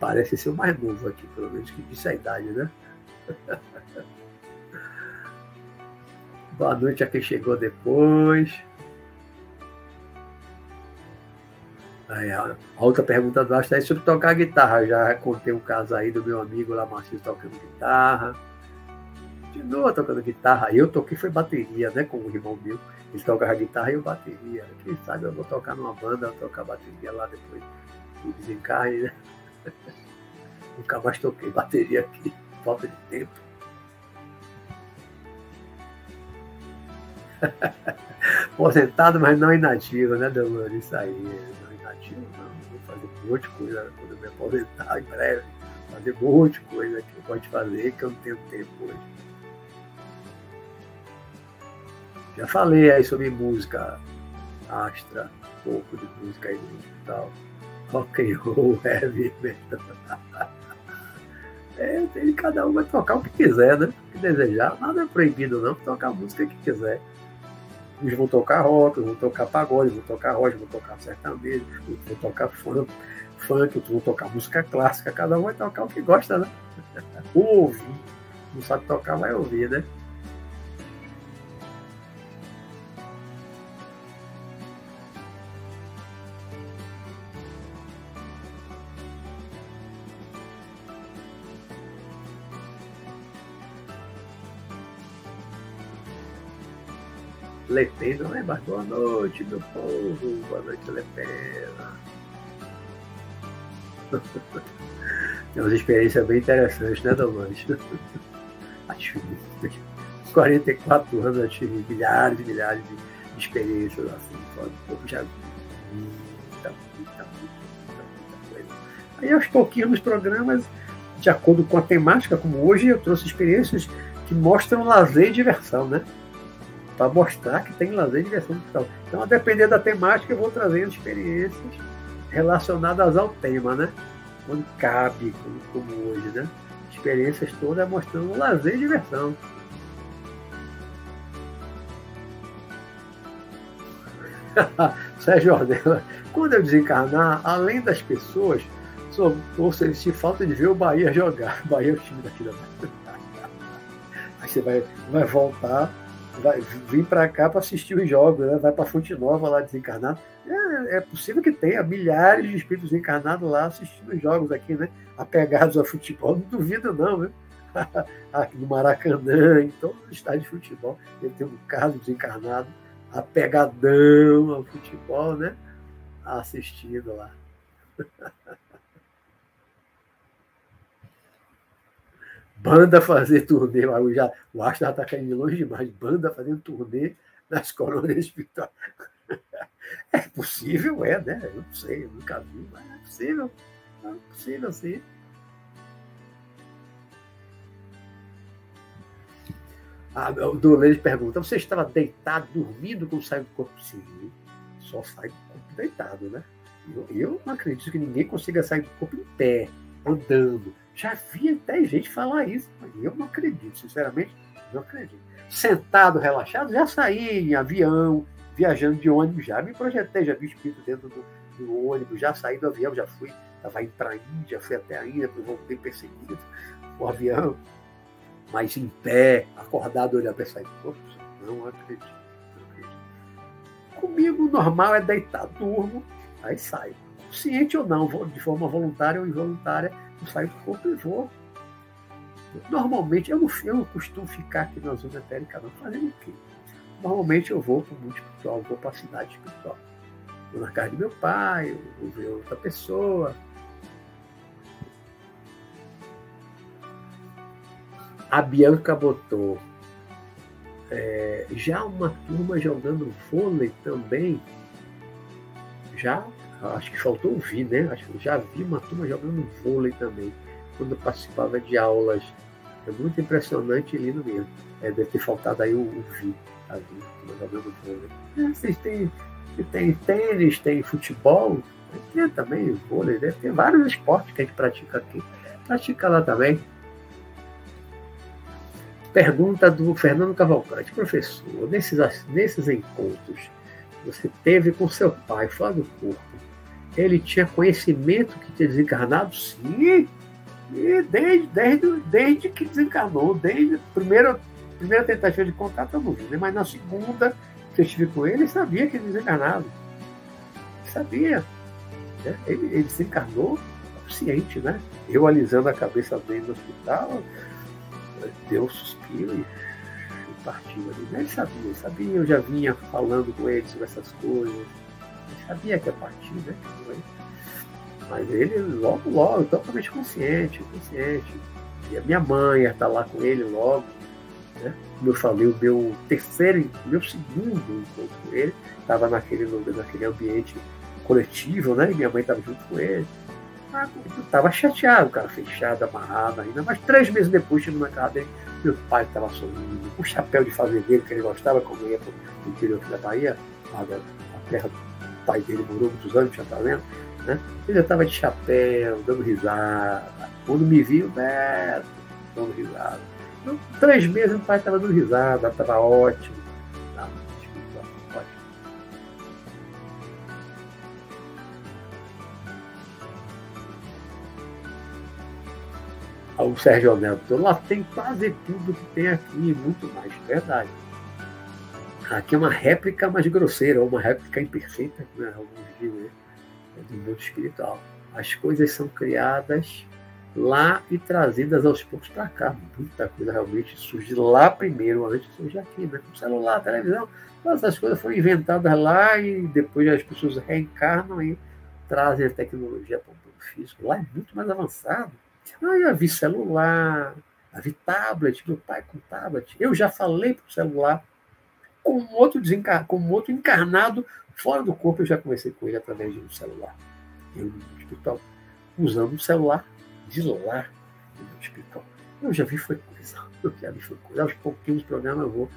Parece ser o mais novo aqui, pelo menos que disse a idade, né? *laughs* Boa noite a quem chegou depois. Aí, a outra pergunta do Asta é sobre tocar guitarra. Já contei um caso aí do meu amigo lá, Marcinho, tocando guitarra. Continua tocando guitarra. Eu toquei foi bateria, né? Com o irmão meu. Ele tocava guitarra e eu bateria. Quem sabe eu vou tocar numa banda, tocar bateria lá depois do desencarne, né? *laughs* Nunca mais toquei bateria aqui, falta de tempo. *laughs* Aposentado, mas não inativo, né, Delano? Isso aí, não inativo, não. Vou fazer um monte de coisa quando eu me aposentar em breve. Fazer um monte de coisa que eu posso fazer que eu não tenho tempo hoje. Já falei aí sobre música astra, um pouco de música aí no tal rock and roll, *laughs* heavy metal. É, cada um vai tocar o que quiser, né? O que desejar. Nada é proibido, não. Tocar a música que quiser. Uns vão tocar rock, vão tocar pagode, vão tocar rock, vão tocar sertanejo, vão tocar funk, funk, vão tocar música clássica. Cada um vai tocar o que gosta, né? Ou *laughs* ouvir. Não sabe tocar, vai ouvir, né? Lepena, né? Mas boa noite, meu povo. Boa noite, Lepena. *laughs* Tem umas experiências bem interessantes, né, Domante? *laughs* Acho 44 anos eu tive milhares e milhares de experiências assim. Pouco já muita, muita, muita, muita coisa. Aí aos pouquinhos nos programas, de acordo com a temática, como hoje, eu trouxe experiências que mostram lazer e diversão, né? Para mostrar que tem lazer e diversão. Então, a depender da temática, eu vou trazendo experiências relacionadas ao tema, né? Quando cabe, como, como hoje, né? Experiências todas mostrando lazer e diversão. *laughs* Sérgio Ornella, quando eu desencarnar, além das pessoas, só vou sentir falta de ver o Bahia jogar. *laughs* Bahia é o time daqui da *laughs* Aí você vai, vai voltar, vai para cá para assistir os jogos, né? vai para Fonte Nova lá desencarnado. É, é, possível que tenha milhares de espíritos encarnados lá assistindo os jogos aqui, né? Apegados ao futebol, não duvido não, né? *laughs* aqui no Maracanã, em todos os estádios de futebol, ele tem um caso desencarnado, apegadão ao futebol, né? Assistindo lá. *laughs* Banda fazer turnê, o, o Astro já está caindo longe demais. Banda fazendo turnê nas colônias espirituais. *laughs* É possível, é, né? Eu não sei, eu nunca vi, mas é possível. É possível, sim. Ah, o Dolores pergunta: você estava deitado, dormindo quando saiu do corpo? Sim, só sai do corpo deitado, né? Eu, eu não acredito que ninguém consiga sair do corpo em pé, andando. Já vi até gente falar isso, mas eu não acredito, sinceramente, não acredito. Sentado, relaxado, já saí em avião, viajando de ônibus, já me projetei, já vi espírito dentro do, do ônibus, já saí do avião, já fui, estava indo para a Índia, fui até a Índia, depois voltei perseguido o avião, mas em pé, acordado, olhando para sair não acredito, não acredito. Comigo, o normal é deitar, durmo, aí saio. Ciente ou não, de forma voluntária ou involuntária, eu saio do corpo e vou. Normalmente, eu não, eu não costumo ficar aqui na zona etérica, não, fazendo o quê? Normalmente eu vou para o mundo espiritual, vou para a cidade espiritual. Vou na casa de meu pai, vou ver outra pessoa. A Bianca botou é, já uma turma jogando vôlei também. Já acho que faltou ouvir, né? Acho que já vi uma turma jogando vôlei também, quando participava de aulas. É muito impressionante e lindo mesmo. É, deve ter faltado aí o, o vi, a vi, jogando vôlei. É, vocês têm, tem tênis, tem futebol, tem também vôlei, né? Tem vários esportes que a gente pratica aqui. Pratica lá também. Pergunta do Fernando Cavalcante, professor, nesses, nesses encontros, você teve com seu pai fora do corpo, ele tinha conhecimento que tinha desencarnado? Sim. E desde, desde, desde que desencarnou, desde a primeira, primeira tentativa de contato, eu não vi, né? mas na segunda que eu estive com ele, ele sabia que ele desencarnado. Ele sabia. Né? Ele, ele desencarnou consciente, né? Eu alisando a cabeça dele no hospital, deu um suspiro e partiu ali. Né? Ele sabia, ele sabia, eu já vinha falando com ele sobre essas coisas sabia que ia partir, né? Mas ele logo, logo, totalmente consciente, consciente. E a minha mãe ia estar lá com ele logo, né? Como eu falei, o meu terceiro, meu segundo encontro com ele estava naquele, naquele ambiente coletivo, né? E minha mãe estava junto com ele. Ah, estava chateado, cara, fechado, amarrado ainda. Mas três meses depois, chegando na casa dele, meu pai estava sorrindo, o chapéu de fazendeiro que ele gostava, como ia para o interior da Bahia, a terra pai dele morou muitos anos, tinha talento, né? Ele já estava de chapéu, dando risada. Quando me viu, Beto, dando risada. Então, três meses o pai estava dando risada, estava ótimo. Tá, ótimo. O Sérgio Neto, lá tem quase tudo que tem aqui, muito mais, verdade. Aqui é uma réplica mais grosseira, ou uma réplica imperfeita, né? alguns dizem, né? do mundo espiritual. As coisas são criadas lá e trazidas aos poucos para cá. Muita coisa realmente surge lá primeiro, antes surge aqui, né? O celular, televisão, todas essas coisas foram inventadas lá e depois as pessoas reencarnam e trazem a tecnologia para o mundo físico. Lá é muito mais avançado. Ah, eu já vi celular, já vi tablet, meu pai com tablet. Eu já falei para o celular com um outro, desencar... um outro encarnado fora do corpo. Eu já conversei com ele através de um celular. Eu no hospital, usando um celular de lá no hospital. Eu já vi foi coisa. Eu já vi foi coisa. Aos pouquinhos do programa eu vou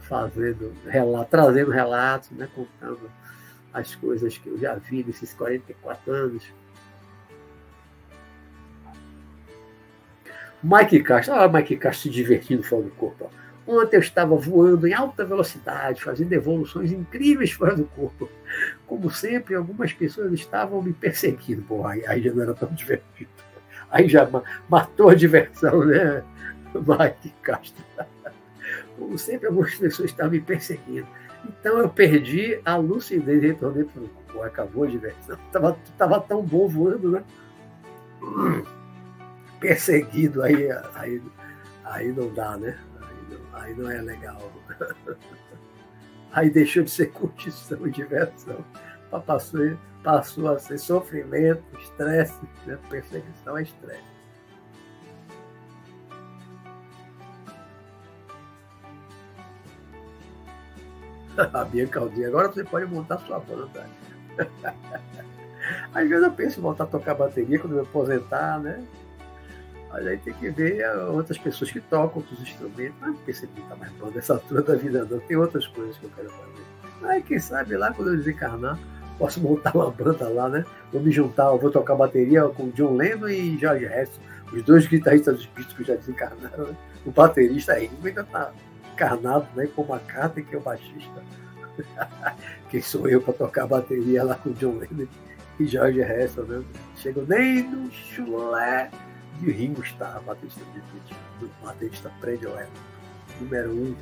fazendo relato, trazendo relatos, né, contando as coisas que eu já vi nesses 44 anos. Mike Castro, olha o Mike Castro se divertindo fora do corpo. Ó. Ontem eu estava voando em alta velocidade, fazendo evoluções incríveis fora do corpo. Como sempre, algumas pessoas estavam me perseguindo. Pô, aí, aí já não era tão *laughs* divertido. Aí já matou a diversão, né, *laughs* Mike Castro? Como sempre, algumas pessoas estavam me perseguindo. Então eu perdi a lucidez e retornei para o corpo. Acabou a diversão. *laughs* Tava, tava tão bom voando, né? *clears throat* Perseguido, aí, aí, aí não dá, né? Aí não é legal. *laughs* Aí deixou de ser curtição e diversão. Passou, passou a ser sofrimento, estresse, né? perseguição é estresse. *laughs* A Bianca Aldir, agora você pode montar sua banda. *laughs* Às vezes eu penso em voltar a tocar bateria quando eu me aposentar, né? Mas aí tem que ver outras pessoas que tocam outros instrumentos. Não percebi que tá mais bom dessa altura da vida, não. Tem outras coisas que eu quero fazer. Aí, quem sabe lá quando eu desencarnar, posso montar uma banda lá, né? Vou me juntar, vou tocar bateria com John Lennon e George Harrison, os dois guitarristas dos Beatles que já desencarnaram. Né? O baterista aí ainda tá encarnado, né? Com uma carta que é o baixista. *laughs* Quem sou eu para tocar bateria lá com John Lennon e George Harrison, né? Chego nem no chulé de Ringo Starr, baterista de Beatles, do baterista predileto, número um.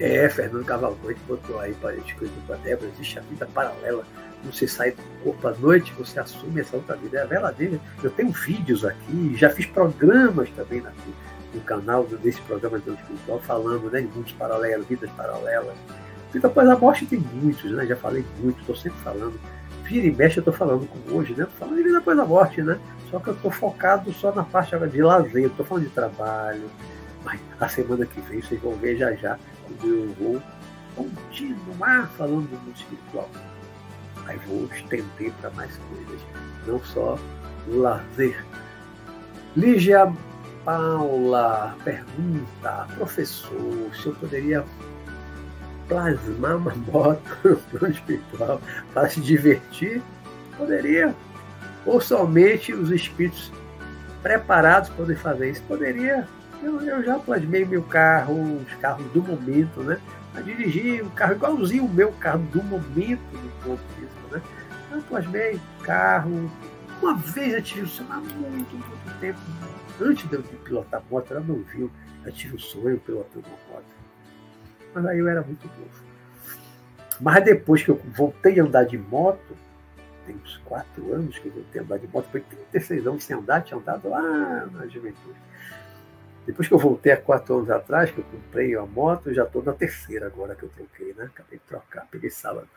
É, Fernando Cavalcante botou aí para a gente coisa do Débora, existe a vida paralela. Você sai do corpo à noite, você assume essa outra vida. É verdadeira. Eu tenho vídeos aqui, já fiz programas também no canal desse programa de espiritual falando né, de mundos paralelos, vidas paralelas Vida após a morte tem muitos, né? Já falei muito, estou sempre falando. Vira e mexe, eu estou falando como hoje, né? Falando de vida após a morte, né? Só que eu estou focado só na parte de lazer, estou falando de trabalho. Mas a semana que vem vocês vão ver já já quando eu vou continuar falando do mundo espiritual. Aí vou estender para mais coisas, não só lazer. Lígia Paula pergunta, professor, se eu poderia plasmar uma moto *laughs* no plano espiritual para se divertir? Poderia. Ou somente os espíritos preparados podem fazer isso? Poderia. Eu, eu já plasmei meu carro, os carros do momento, né? A dirigir um carro igualzinho o meu carro do momento do corpo físico, né? Eu plasmei carro. Uma vez eu tive o sonho há muito, muito tempo. Antes de eu pilotar moto, eu era novinho. Eu tive o sonho pilotando uma moto mas aí eu era muito novo. Mas depois que eu voltei a andar de moto, tem uns quatro anos que eu voltei a andar de moto, foi 36 anos sem andar, tinha andado lá na juventude. Depois que eu voltei há quatro anos atrás, que eu comprei a moto, já estou na terceira agora que eu troquei, né? Acabei de trocar, peguei sábado.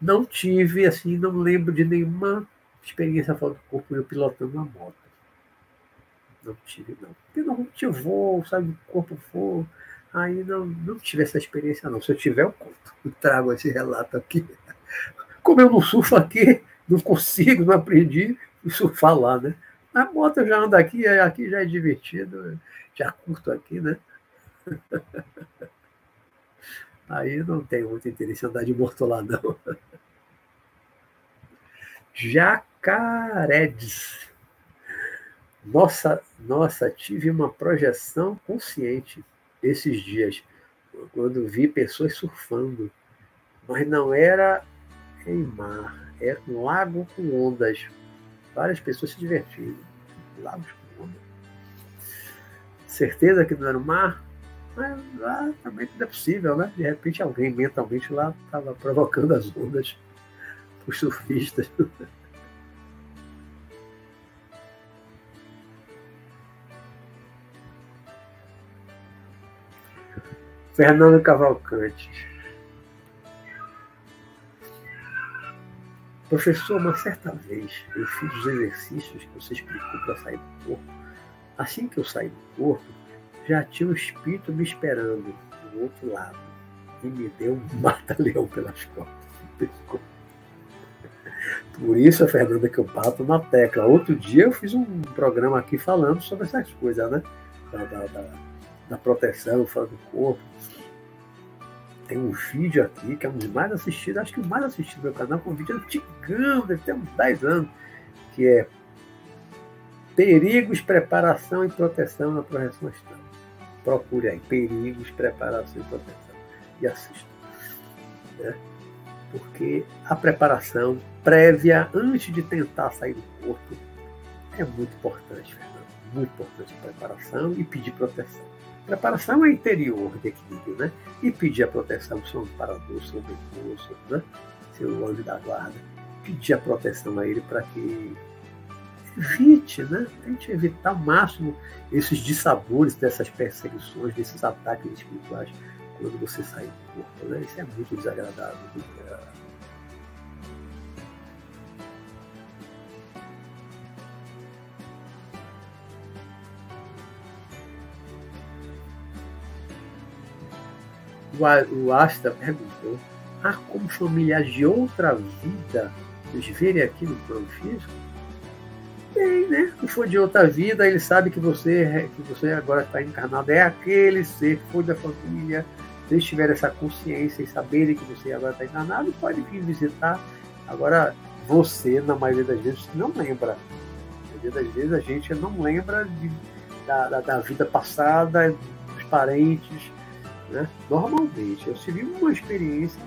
Não tive, assim, não lembro de nenhuma experiência fora do corpo eu pilotando uma moto. Não tive, não. Porque não voo, sabe? O corpo voa Aí não, tive essa experiência, não. Se eu tiver, eu conto. Eu trago esse relato aqui. Como eu não surfo aqui, não consigo, não aprendi a surfar lá, né? A moto eu já ando aqui, aqui já é divertido, já curto aqui, né? *laughs* Aí não tenho muito interesse em andar de moto lá, não. Jacaredes. Nossa, nossa, tive uma projeção consciente esses dias, quando vi pessoas surfando, mas não era em mar, era um lago com ondas. Várias pessoas se divertindo. Lagos com ondas. Certeza que não era o mar? Mas lá também tudo é possível, né? De repente alguém mentalmente lá estava provocando as ondas os surfistas. *laughs* Fernando Cavalcante. Professor, uma certa vez eu fiz os exercícios que você explicou para sair do corpo. Assim que eu saí do corpo, já tinha um espírito me esperando do outro lado e me deu um *laughs* mata-leão pelas costas. Por isso, a Fernanda, que eu bato na tecla. Outro dia eu fiz um programa aqui falando sobre essas coisas, né? Da, da, da, da proteção fora do corpo tem um vídeo aqui que é um dos mais assistidos, acho que o mais assistido do meu canal, é um vídeo antigão, deve ter uns 10 anos, que é Perigos, Preparação e Proteção na Projeção Astral. Procure aí, Perigos, Preparação e Proteção. E assista. Né? Porque a preparação prévia, antes de tentar sair do corpo, é muito importante, Fernando. Muito importante a preparação e pedir proteção. Preparação é interior de equilíbrio, né? E pedir a proteção do seu amparador, seu recurso, né? seu anjo da guarda. Pedir a proteção a ele para que evite, né? Tente evitar ao máximo esses dissabores dessas perseguições, desses ataques espirituais quando você sai do corpo, né? Isso é muito desagradável. O Asta perguntou: há como familiares de outra vida nos verem aqui no plano físico? Bem, né? Se for de outra vida, ele sabe que você, que você agora está encarnado. É aquele ser que foi da família. Se eles tiverem essa consciência e saberem que você agora está encarnado, pode vir visitar. Agora, você, na maioria das vezes, não lembra. Na maioria das vezes, a gente não lembra de, da, da, da vida passada, dos parentes né? Normalmente, eu tive uma experiência,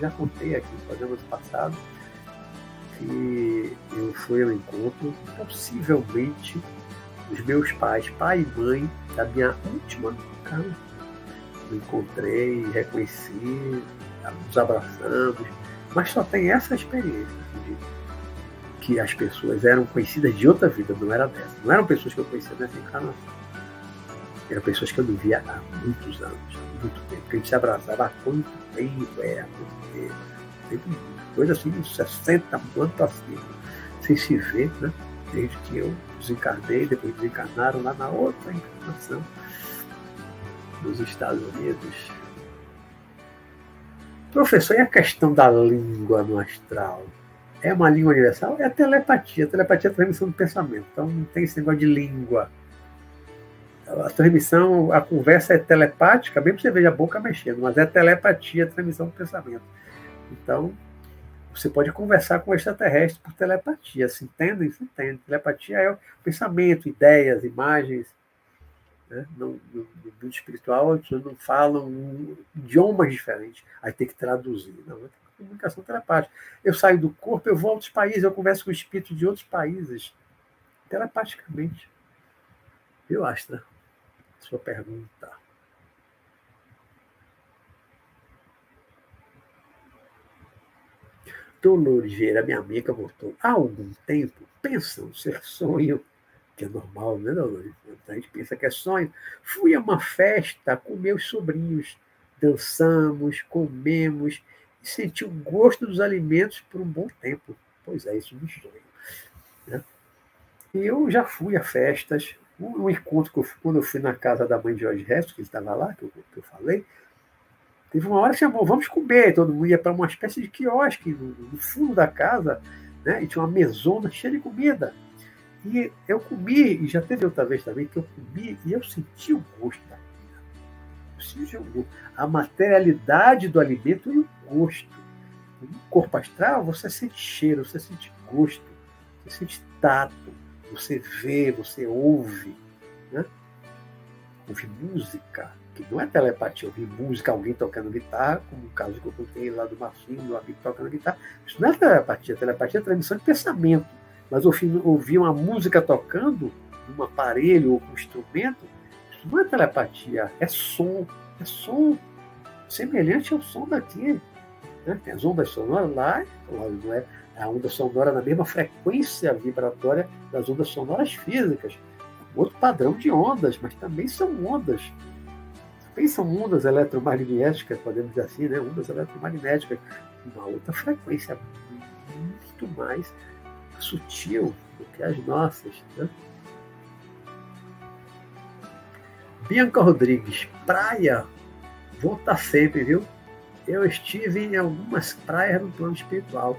já contei aqui no programa passado, que eu fui ao encontro, possivelmente, dos meus pais, pai e mãe, da minha última casa. Me encontrei, reconheci, nos abraçamos, mas só tem essa experiência de que as pessoas eram conhecidas de outra vida, não era dessa. Não eram pessoas que eu conhecia nessa encarnação. Eram pessoas que eu não via há muitos anos, muito tempo, que a gente se abraçava há quanto tempo, é, há quanto tempo, tempo coisa assim, uns 60 anos para cima, sem se ver, né? Desde que eu desencarnei, depois desencarnaram lá na outra encarnação, nos Estados Unidos. Professor, e a questão da língua no astral? É uma língua universal? É a telepatia. A telepatia é a transmissão do pensamento. Então não tem esse negócio de língua a transmissão, a conversa é telepática, bem que você veja a boca mexendo, mas é telepatia, transmissão do pensamento. Então, você pode conversar com o extraterrestre por telepatia, se entendem? Se entende. Telepatia é pensamento, ideias, imagens. Né? No, no, no mundo espiritual, as pessoas não falam idiomas diferentes, aí tem que traduzir. Não, é comunicação telepática. Eu saio do corpo, eu vou a outros países, eu converso com espíritos de outros países, telepaticamente. Viu, Astra? Sua pergunta. Dolores Vieira, minha amiga, voltou há algum tempo pensando ser sonho, que é normal, né, Dolores? A gente pensa que é sonho. Fui a uma festa com meus sobrinhos, dançamos, comemos e senti o gosto dos alimentos por um bom tempo. Pois é, isso me sonho. Né? Eu já fui a festas, um, um encontro que eu, quando eu fui na casa da mãe de Jorge Resto, que ele estava lá, que eu, que eu falei, teve uma hora que chamou, vamos comer, todo mundo ia para uma espécie de quiosque no, no, fundo da casa, né? E tinha uma mesona cheia de comida. E eu comi, e já teve outra vez também que eu comi, e eu senti o gosto da comida. Eu senti o gosto. A materialidade do alimento e o gosto. No corpo astral, você sente cheiro, você sente gosto, você sente tato você vê, você ouve, né? Ouve música, que não é telepatia, ouvir música, alguém tocando guitarra, como o caso que eu contei lá do Marcinho, do amigo tocando guitarra. Isso não é telepatia, telepatia é transmissão de pensamento. Mas ouvir, ouvir uma música tocando num aparelho ou um instrumento, isso não é telepatia, é som, é som semelhante ao som daqui. Né? As ondas sonoras lá, não é a onda sonora na mesma frequência vibratória das ondas sonoras físicas. Outro padrão de ondas, mas também são ondas. Também são ondas eletromagnéticas, podemos dizer assim, né? ondas eletromagnéticas, uma outra frequência muito mais sutil do que as nossas. Né? Bianca Rodrigues, praia, volta sempre, viu? Eu estive em algumas praias no plano espiritual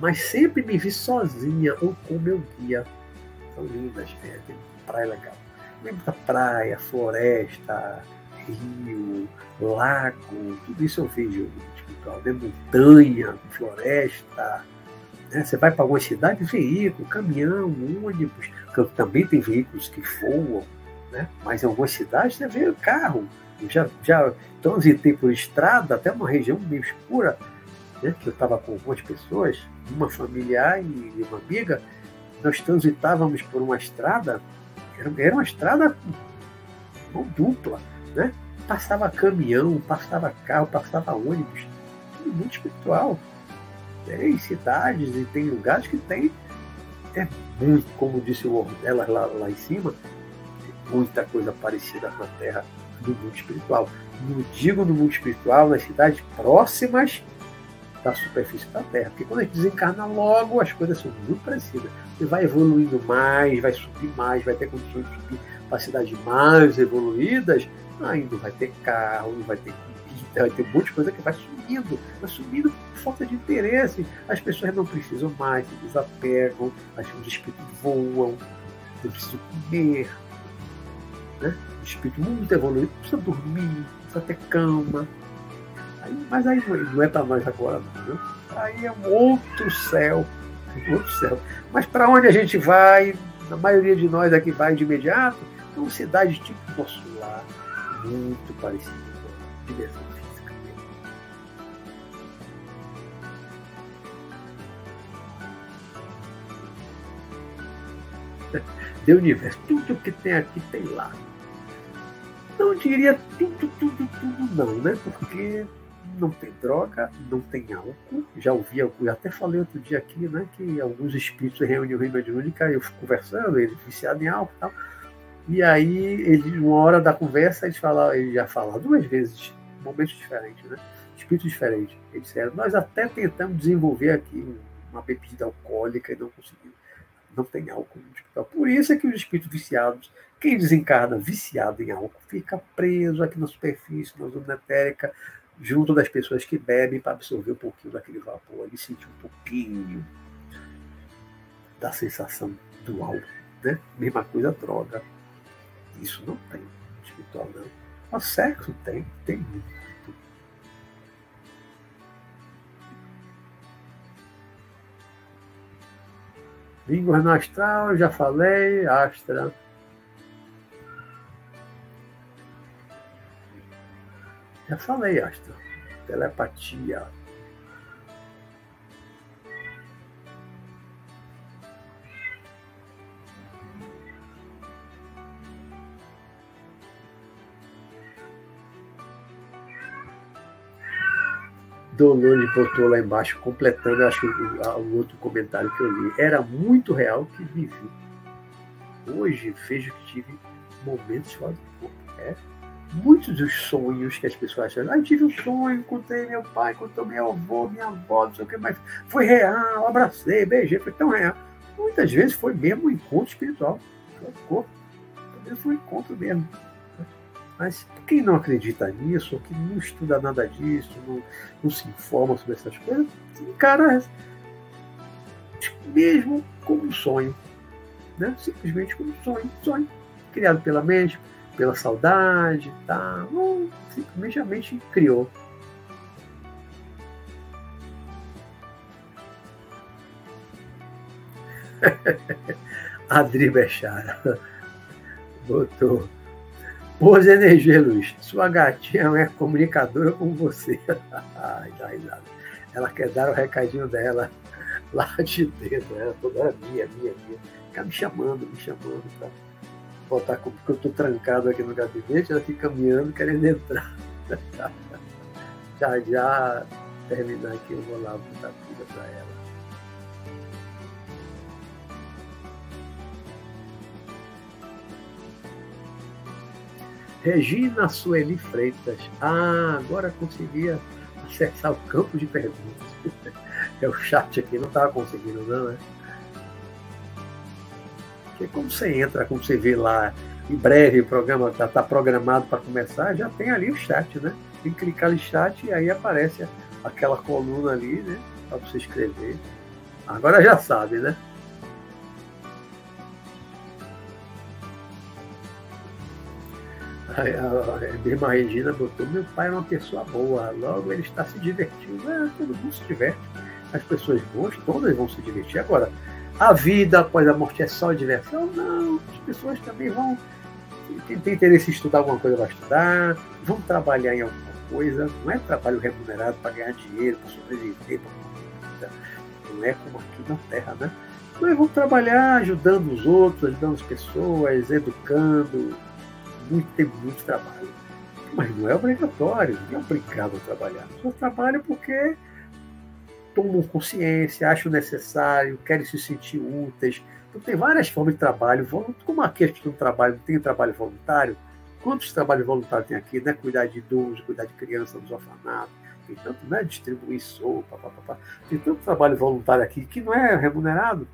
mas sempre me vi sozinha ou com meu guia. São lindas, né? tem praia legal. Da praia, floresta, rio, lago, tudo isso eu vejo espiritual, né? montanha, floresta, Né? Você vai para algumas cidades, veículo, caminhão, ônibus, também tem veículos que voam, né? mas em algumas cidades você vê carro. Já, já transitei por estrada, até uma região meio escura, né? que eu estava com algumas pessoas, uma familiar e uma amiga, nós transitávamos por uma estrada, era, uma estrada não dupla, né? Passava caminhão, passava carro, passava ônibus, tudo muito espiritual. Tem cidades e tem lugares que tem é muito, como disse o ela lá, lá em cima, muita coisa parecida na Terra do mundo espiritual. Não digo no mundo espiritual, nas cidades próximas da superfície da Terra. Porque quando a gente desencarna logo, as coisas são muito parecidas. Você vai evoluindo mais, vai subir mais, vai ter condições de subir para cidades mais evoluídas, ainda vai ter carro, vai ter comida, vai ter um monte de coisa que vai sumindo, vai sumindo por falta de interesse. As pessoas não precisam mais, se desapegam, os espíritos voam, não precisam comer. Né? Espírito muito evoluído precisa dormir, precisa ter cama, Aí, mas aí não é para nós agora, não. Aí é um outro céu, um outro céu. Mas para onde a gente vai, a maioria de nós aqui vai de imediato, é uma cidade tipo nosso lar, muito parecida com a dimensão física. *laughs* De universo, tudo que tem aqui tem lá. Não diria tudo, tudo, tudo não, né? Porque não tem droga, não tem álcool. Já ouvi, eu até falei outro dia aqui, né, que alguns espíritos reuniam reunião mediúnica, eu fico conversando, ele viciado em álcool e tal. E aí, ele, uma hora da conversa, eles falaram, ele já fala duas vezes, momentos diferentes, né? Espíritos diferentes. Eles disseram, nós até tentamos desenvolver aqui uma bebida alcoólica e não conseguimos. Não tem álcool no hospital. Por isso é que os espíritos viciados, quem desencarna viciado em álcool, fica preso aqui na superfície, na zona etérica, junto das pessoas que bebem para absorver um pouquinho daquele vapor e sentir um pouquinho da sensação do álcool. Né? Mesma coisa droga. Isso não tem espiritual, não. Mas sexo tem, tem muito. Línguas no astral, já falei, astra. Já falei, Astra. Telepatia. Dolores botou lá embaixo, completando, acho o, outro comentário que eu li. Era muito real que vivi. Hoje vejo que tive momentos fora do corpo. É muitos dos sonhos que as pessoas acham. Ah, eu tive um sonho, encontrei meu pai, encontrei meu avô, minha avó, não sei o que, mas foi real, abracei, beijei, foi tão real. Muitas vezes foi mesmo um encontro espiritual. Foi Talvez foi um encontro mesmo. Mas quem não acredita nisso, ou que não estuda nada disso, não, não se informa sobre essas coisas, encara mesmo como um sonho. Né? Simplesmente como um sonho. Sonho criado pela mente, pela saudade, tá? Não, simplesmente criou. *laughs* Adri Bechara *laughs* botou. Boas energias, Luiz. Sua gatinha é comunicadora com você. *laughs* Ai, dá risada. Ela quer dar o recadinho dela lá de dentro. Ela toda hora minha, minha, minha. Fica me chamando, me chamando. Tá? Voltar porque eu estou trancado aqui no gabinete, ela fica caminhando querendo entrar. *laughs* já já terminar aqui, eu vou lá botar tudo para ela. Regina Sueli Freitas. Ah, agora conseguia acessar o campo de perguntas. *laughs* É o chat aqui, não estava conseguindo, não, né? Porque quando você entra, como você vê lá, em breve o programa está tá programado para começar, já tem ali o chat, né? Tem que clicar no chat e aí aparece aquela coluna ali, né? Para você escrever. Agora já sabe, né? A irmã Regina botou: Meu pai é uma pessoa boa, logo ele está se divertindo. É, todo mundo se diverte. As pessoas boas, todas vão se divertir. Agora, a vida após a morte é só diversão? Não, as pessoas também vão. Quem tem interesse em estudar alguma coisa vai estudar, vão trabalhar em alguma coisa, não é trabalho remunerado para ganhar dinheiro, para sobreviver, para não é como aqui na Terra, né? Mas vão trabalhar ajudando os outros, ajudando as pessoas, educando. Muito, tem muito trabalho. Mas não é obrigatório, não é obrigado a trabalhar. Só trabalham porque tomam consciência, acham necessário, querem se sentir úteis. Então tem várias formas de trabalho. Como aqui a gente tem um trabalho, tem trabalho voluntário, quantos trabalhos voluntários tem aqui, né? Cuidar de idosos, cuidar de crianças nos orfanatos, tem tanto, né? Distribuir sopa, papapá. tem tanto trabalho voluntário aqui que não é remunerado,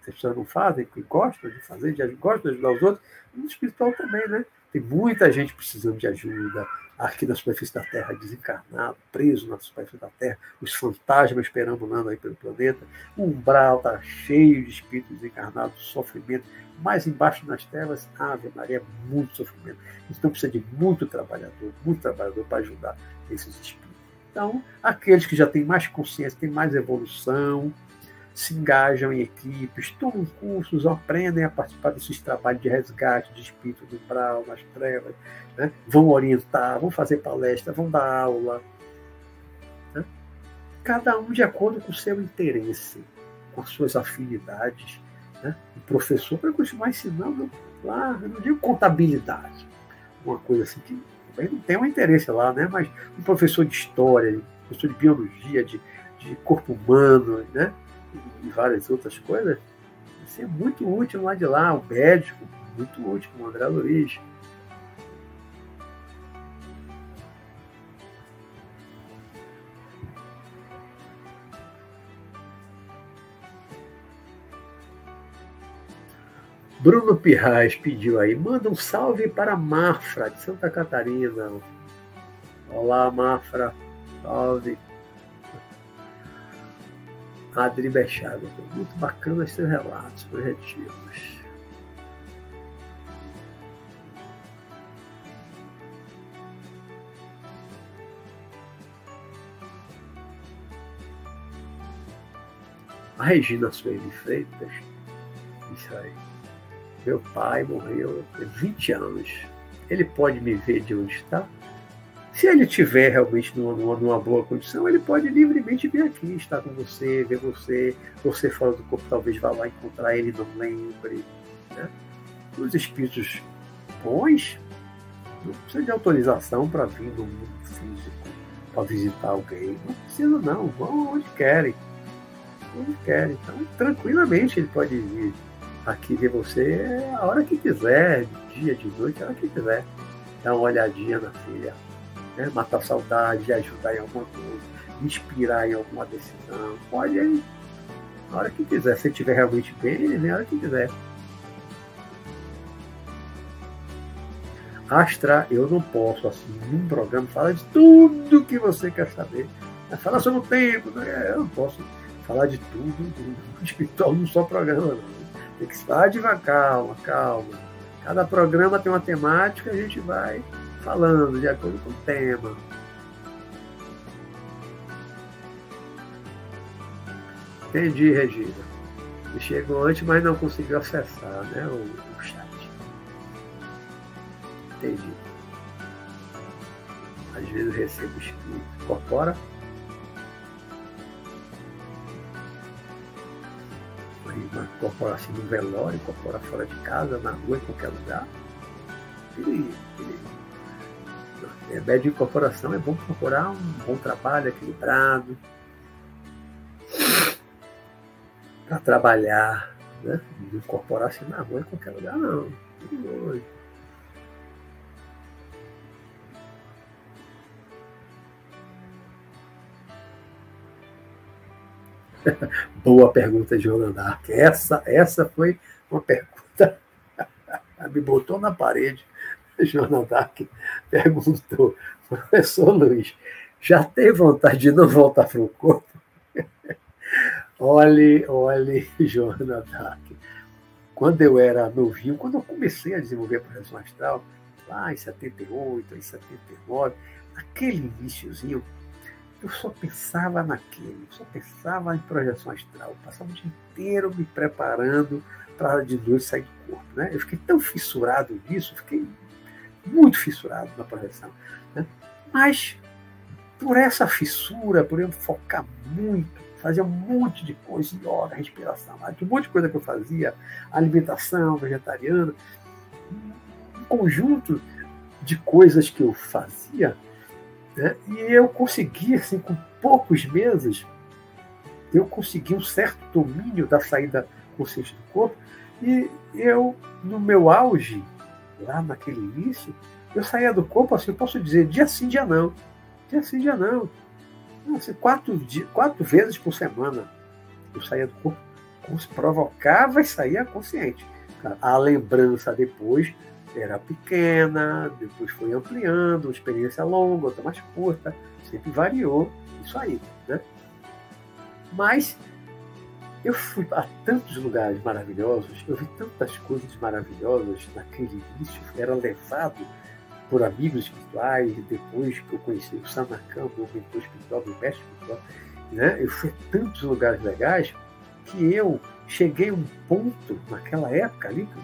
as pessoas não fazem, que gostam de fazer, gostam de ajudar os outros, no espiritual também, né? Tem muita gente precisando de ajuda, aqui na superfície da Terra, desencarnado, preso na superfície da Terra, os fantasmas perambulando aí pelo planeta, o umbral está cheio de espíritos desencarnados, sofrimento, mais embaixo nas trevas, Ave Maria, muito sofrimento. Então precisa de muito trabalhador, muito trabalhador para ajudar esses espíritos. Então, aqueles que já têm mais consciência, têm mais evolução, se engajam em equipes, tomam cursos, aprendem a participar desses trabalhos de resgate de espírito do umbral, nas trevas, né? vão orientar, vão fazer palestra, vão dar aula. Né? Cada um de acordo com o seu interesse, com as suas afinidades. Né? O professor para continuar ensinando lá, eu não digo contabilidade, uma coisa assim que não tem um interesse lá, né? mas um professor de história, professor de biologia, de, de corpo humano, né? E várias outras coisas, isso é muito útil lá de lá, o médico, muito útil, o André Luiz. Bruno Pirraz pediu aí, manda um salve para Mafra, de Santa Catarina. Olá, Mafra, salve. Adri Bechado. Muito bacana seus relatos projetivos. A Regina Sueli Freitas, isso aí. Meu pai morreu há 20 anos. Ele pode me ver de onde está? Se ele tiver realmente numa, numa, boa condição, ele pode livremente vir aqui, estar com você, ver você, você fora do corpo, talvez vá lá encontrar ele, não lembre. Né? Os espíritos bons não precisa de autorização para vir no mundo físico, para visitar alguém. Não precisa não, vão onde querem. Onde querem. Então, tranquilamente ele pode vir aqui ver você a hora que quiser, dia, de noite, a hora que quiser. Dar uma olhadinha na filha né? matar saudade, ajudar em alguma coisa, inspirar em alguma decisão. Pode aí, na hora que quiser. Se estiver realmente bem, ele vem a hora que quiser. Astra, eu não posso, assim, num programa, falar de tudo que você quer saber. Falar sobre o tempo, né? eu não posso falar de tudo do *laughs* espiritual num só programa. Não. Tem que estar devagar, calma, calma. Cada programa tem uma temática, a gente vai falando de acordo com o tema. Entendi, Regina. Chegou antes, mas não conseguiu acessar né, o, o chat. Entendi. Às vezes eu recebo espírito. Incorpora. Incorpora assim no velório, incorpora fora de casa, na rua, em qualquer lugar. Ele, ele é, médio de incorporação é bom procurar um bom trabalho equilibrado para trabalhar, né? Não incorporar-se na rua em qualquer lugar, não. *laughs* Boa pergunta, Joana Dark. Essa, essa foi uma pergunta. *laughs* Me botou na parede. Joana Dark perguntou, professor Luiz, já tem vontade de não voltar para o corpo? *laughs* olhe, olhe, Joana Dark. Quando eu era novinho, quando eu comecei a desenvolver a projeção astral, lá em 78, em 79, aquele iníciozinho, eu só pensava naquilo, só pensava em projeção astral. Eu passava o dia inteiro me preparando para de noite sair do corpo. Né? Eu fiquei tão fissurado nisso, fiquei muito fissurado na projeção. Né? Mas por essa fissura, por eu focar muito, fazia um monte de coisa, yoga, respiração, um monte de coisa que eu fazia, alimentação vegetariana, um conjunto de coisas que eu fazia, né? e eu consegui, assim, com poucos meses, eu consegui um certo domínio da saída consciente do corpo, e eu, no meu auge, lá naquele início, eu saía do corpo, assim, eu posso dizer, dia sim, dia não. Dia sim, dia não. Assim, quatro, quatro vezes por semana eu saía do corpo, provocava e saía consciente. A lembrança depois era pequena, depois foi ampliando, uma experiência longa, outra mais curta, sempre variou isso aí. Né? Mas eu fui a tantos lugares maravilhosos, eu vi tantas coisas maravilhosas naquele início, era levado por amigos espirituais, depois que eu conheci o Sanakam, meu mentor espiritual, meu mestre espiritual, né? eu fui a tantos lugares legais que eu cheguei a um ponto, naquela época ali, com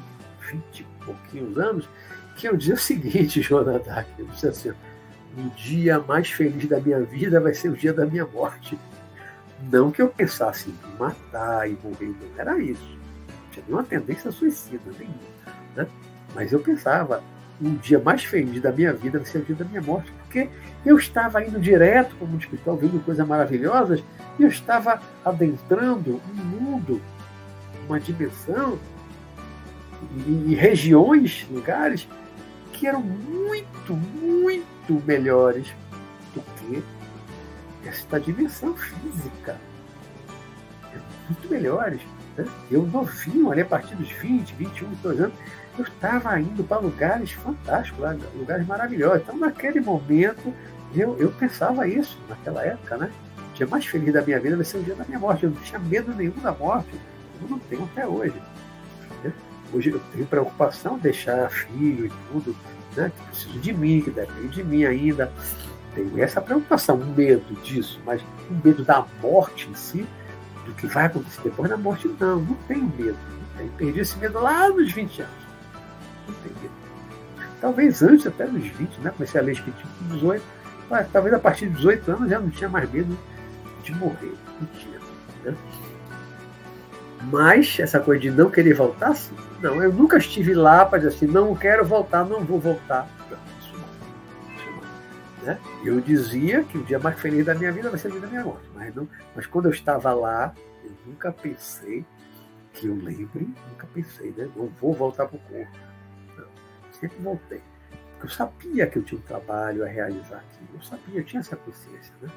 20 e pouquinhos anos, que eu dizia o seguinte, *laughs* Jonathan, eu disse assim, o dia mais feliz da minha vida vai ser o dia da minha morte. Não que eu pensasse em matar e morrer, não era isso. Tinha nenhuma tendência suicida, nenhuma. Né? Mas eu pensava, o dia mais feliz da minha vida vai ser o dia da minha morte, porque eu estava indo direto para o mundo espiritual, vendo coisas maravilhosas, e eu estava adentrando um mundo, uma dimensão e, e regiões, lugares que eram muito, muito melhores esta dimensão física. Muito melhores. Né? Eu novinho, ali a partir dos 20, 21, 22 anos, eu estava indo para lugares fantásticos, lugares maravilhosos. Então, naquele momento, eu, eu pensava isso, naquela época, né? O dia mais feliz da minha vida vai ser o dia da minha morte. Eu não tinha medo nenhum da morte. Eu não tenho até hoje. Né? Hoje eu tenho preocupação de deixar filho e tudo, né? Que preciso de mim, que depende de mim ainda. Tenho essa preocupação, um medo disso, mas um medo da morte em si, do que vai acontecer depois da morte, não, não tenho medo. Não tenho. Perdi esse medo lá nos 20 anos. Talvez antes até dos 20, né? Comecei a ler Espiritismo com 18. Mas, talvez a partir de 18 anos já não tinha mais medo de morrer. Não tinha. Né? Mas essa coisa de não querer voltar, sim. Não, eu nunca estive lá para dizer assim, não quero voltar, não vou voltar. Né? Eu dizia que o dia mais feliz da minha vida vai ser o dia da minha morte. Mas, não, mas quando eu estava lá, eu nunca pensei que eu lembre, nunca pensei, né? Não vou voltar para o corpo sempre voltei. Porque eu sabia que eu tinha um trabalho a realizar aqui. Eu sabia, eu tinha essa consciência. Né?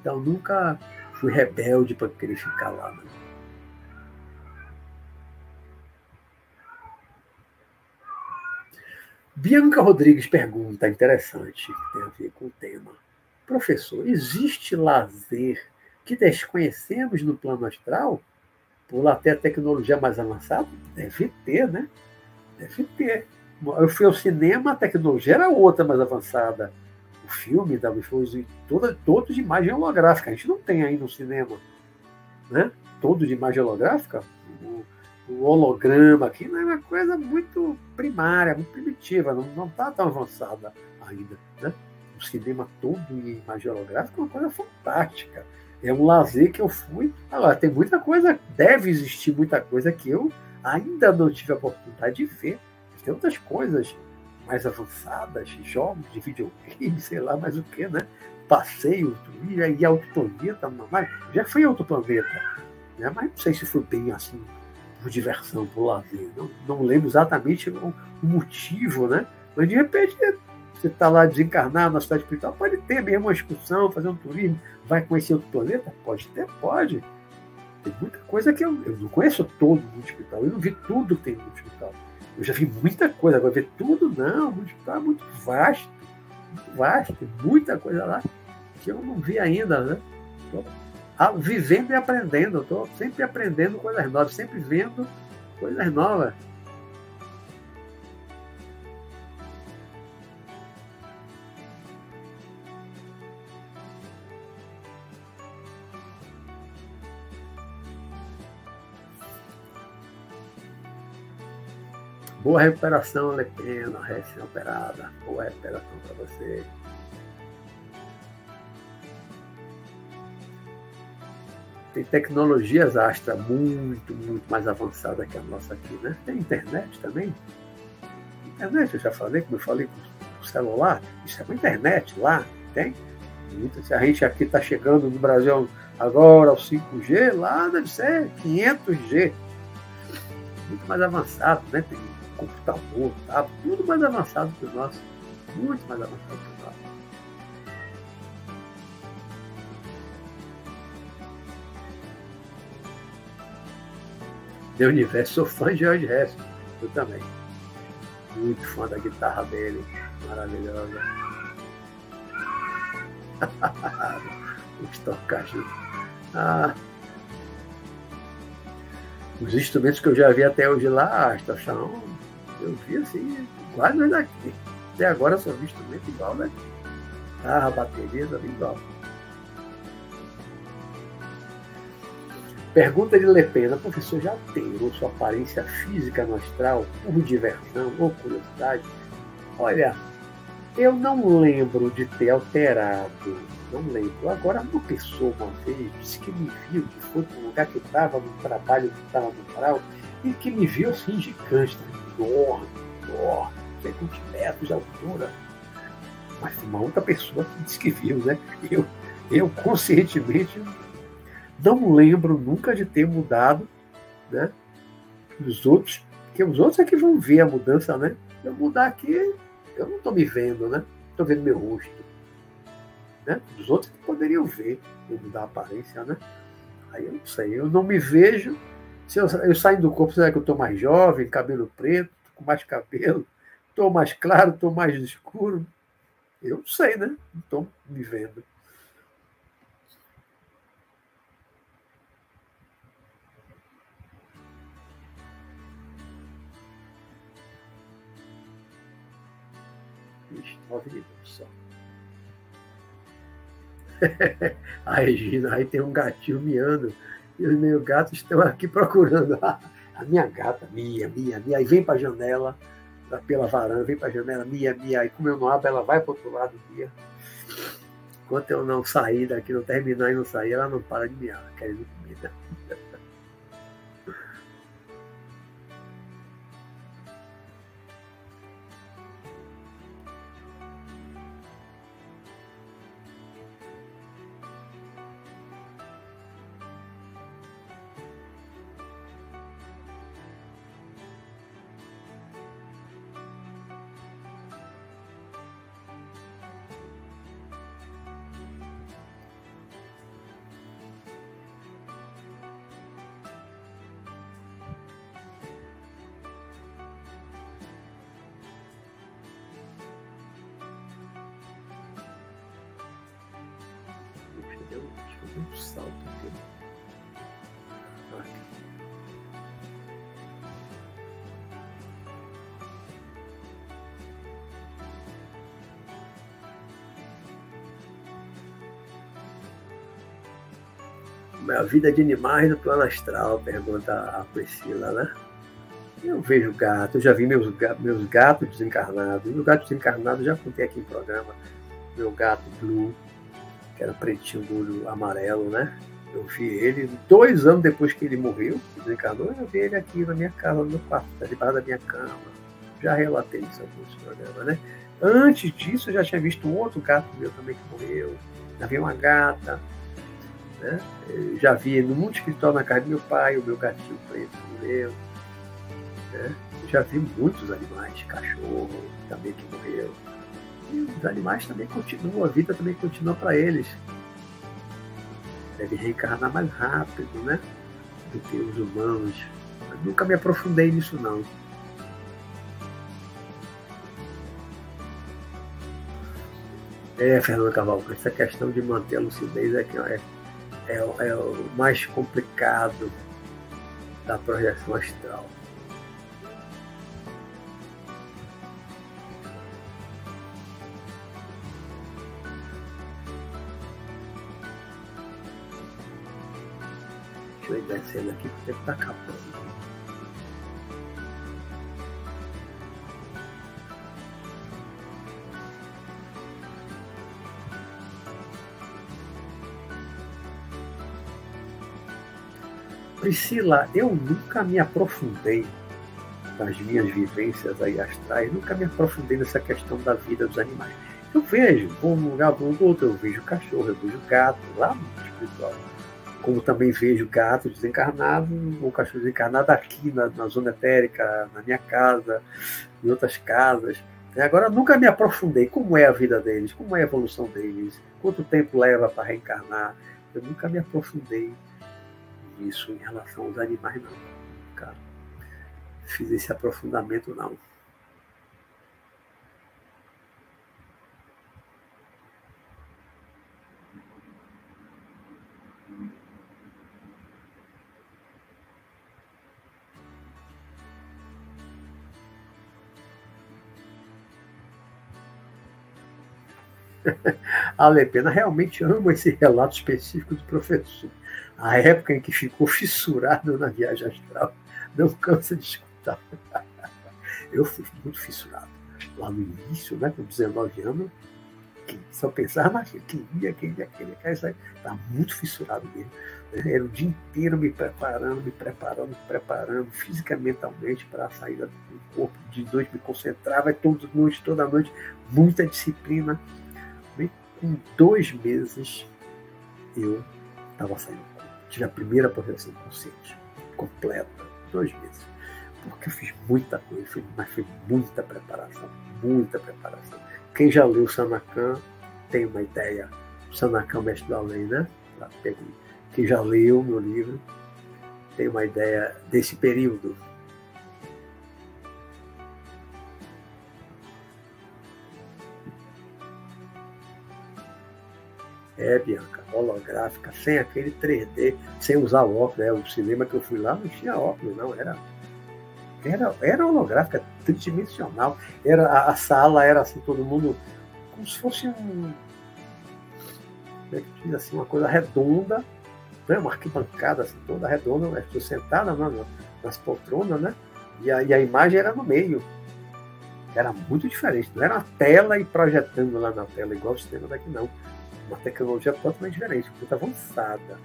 Então nunca fui rebelde para querer ficar lá. Né? Bianca Rodrigues pergunta, interessante, que tem a ver com o tema. Professor, existe lazer que desconhecemos no plano astral? Por lá ter a tecnologia mais avançada? Deve ter, né? Deve ter. Eu fui ao cinema, a tecnologia era outra mais avançada. O filme da foi toda, todo de imagem holográfica. A gente não tem aí no cinema. Né? Todo de imagem holográfica. O holograma aqui não é uma coisa muito primária, muito primitiva, não está tão avançada ainda. Né? O cinema todo em imagem holográfica é uma coisa fantástica. É um lazer que eu fui. Agora, tem muita coisa, deve existir muita coisa que eu ainda não tive a oportunidade de ver tem outras coisas mais avançadas, jogos de videogame, sei lá mais o que, né? Passeio, e aí outro planeta, mas já fui a outro planeta, né? mas não sei se foi bem assim, por diversão, por lazer. Não, não lembro exatamente o, o motivo, né? Mas de repente você está lá desencarnado na cidade espiritual, pode ter mesmo uma excursão, fazer um turismo, vai conhecer outro planeta? Pode ter, pode. Tem muita coisa que eu, eu não conheço todo o mundo espiritual, eu não vi tudo que tem no mundo espiritual. Eu já vi muita coisa, agora ver tudo não, está muito vasto, muito vasto, tem muita coisa lá que eu não vi ainda, né? Estou vivendo e aprendendo. Estou sempre aprendendo coisas novas, sempre vendo coisas novas. Boa recuperação, Lepena, recém-operada. Boa recuperação para você. Tem tecnologias Astra muito, muito mais avançada que a nossa aqui, né? Tem internet também. Internet, eu já falei, como eu falei com o celular, isso é uma internet lá, tem? Se a gente aqui está chegando no Brasil agora ao 5G, lá deve ser 500G. Muito mais avançado, né? Tem computador, tá? tudo mais avançado que o nosso. Muito mais avançado que o nosso. De universo, sou fã de George Harrison. Eu também. Muito fã da guitarra dele. Maravilhosa. *laughs* Os tocagens. Ah. Os instrumentos que eu já vi até hoje lá, estação, eu vi assim, quase daqui. Até agora só vi instrumento igual. Ah, a bateria igual. Pergunta de Lepena, professor, já alterou sua aparência física no astral por diversão ou curiosidade? Olha, eu não lembro de ter alterado, não lembro. Agora, uma pessoa uma vez disse que me viu, que foi para um lugar que eu estava no trabalho, que estava no astral, e que me viu assim gigante, enorme, enorme, 20 metros de altura. Mas uma outra pessoa que disse que viu, né? Eu, eu conscientemente não lembro nunca de ter mudado, né? Os outros, porque os outros é que vão ver a mudança, né? Eu mudar aqui, eu não estou me vendo, né? Estou vendo meu rosto. Né? Os outros que poderiam ver eu mudar a aparência, né? Aí eu não sei, eu não me vejo. Se eu, eu saio do corpo, será que eu estou mais jovem, cabelo preto, com mais cabelo? Estou mais claro, estou mais escuro? Eu não sei, né? Não estou me vendo. Nove minutos só. *laughs* a Regina, aí tem um gatinho miando, e os meus gatos estão aqui procurando *laughs* a, minha gata, Mia, Mia, Mia, aí vem para a janela, pela varanda, vem para a janela, Mia, Mia, aí como eu não abro, ela vai para outro lado, Mia. Enquanto eu não sair daqui, não terminar e não sair, ela não para de miar, querendo comida. *laughs* vida de animais no plano astral, pergunta a Priscila, né? Eu vejo gato, eu já vi meus, meus gatos desencarnados. Meu gato desencarnado já contei aqui em programa. Meu gato Blue, que era pretinho do olho amarelo, né? Eu vi ele dois anos depois que ele morreu, desencarnou, eu vi ele aqui na minha casa, no quarto, tá debaixo da minha cama. Já relatei isso aqui nesse programa, né? Antes disso, eu já tinha visto um outro gato meu também que morreu. Já vi uma gata, né? Eu já vi no mundo espiritual na casa do meu pai, o meu gatinho preto morreu. Né? Eu já vi muitos animais, cachorro também que morreu. E os animais também continuam, a vida também continua para eles. Deve reencarnar mais rápido, né? Do que os humanos. Mas nunca me aprofundei nisso, não. É, Fernando Cavalcante, essa questão de manter a lucidez é, que é, é, é o mais complicado da projeção astral. Deixa eu ir descendo aqui porque está acabando. Priscila, eu nunca me aprofundei nas minhas vivências aí astrais, nunca me aprofundei nessa questão da vida dos animais. Eu vejo, vou num lugar, vou no outro, eu vejo cachorro, eu vejo gato, lá no espiritual. Como também vejo gato desencarnado, ou cachorro desencarnado aqui na, na zona etérica, na minha casa, em outras casas. Agora, nunca me aprofundei como é a vida deles, como é a evolução deles, quanto tempo leva para reencarnar. Eu nunca me aprofundei nisso em relação aos animais, não. Nunca fiz esse aprofundamento, não. *laughs* a Lepena realmente ama esse relato específico do professor. A época em que ficou fissurado na viagem astral não cansa de escutar. Eu fui muito fissurado. Lá no início, né, com 19 anos, só pensava naquilo, queria, queria, queria, queria sair. Estava muito fissurado mesmo. Era o dia inteiro me preparando, me preparando, me preparando, fisicamente, mentalmente, para a saída do corpo. De noite me concentrava, toda noite, toda noite, muita disciplina com dois meses eu estava saindo. Tive a primeira projeção consciente, completa, dois meses. Porque eu fiz muita coisa, mas foi muita preparação, muita preparação. Quem já leu o Sanacan tem uma ideia. Sanacan, mestre do além, né? Quem já leu meu livro tem uma ideia desse período É, Bianca, holográfica, sem aquele 3D, sem usar óculos. Né? O cinema que eu fui lá não tinha óculos, não. Era, era, era holográfica, tridimensional. Era, a, a sala era assim, todo mundo como se fosse um. Como é que diz assim, uma coisa redonda, né? uma arquibancada assim, toda redonda, né? estou sentada né? nas poltronas, né? E a, e a imagem era no meio. Era muito diferente. Não era a tela e projetando lá na tela, igual o cinema daqui, não uma tecnologia totalmente diferente, muito avançada.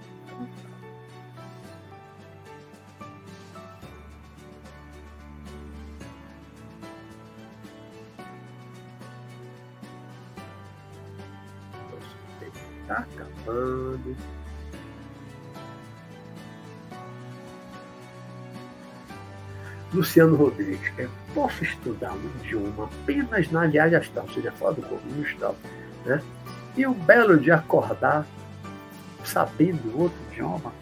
Está acabando. Luciano Rodrigues, é, posso estudar um idioma apenas na viagem astral, ou seja, fora do corpo astral, né? E o belo de acordar sabendo outro idioma.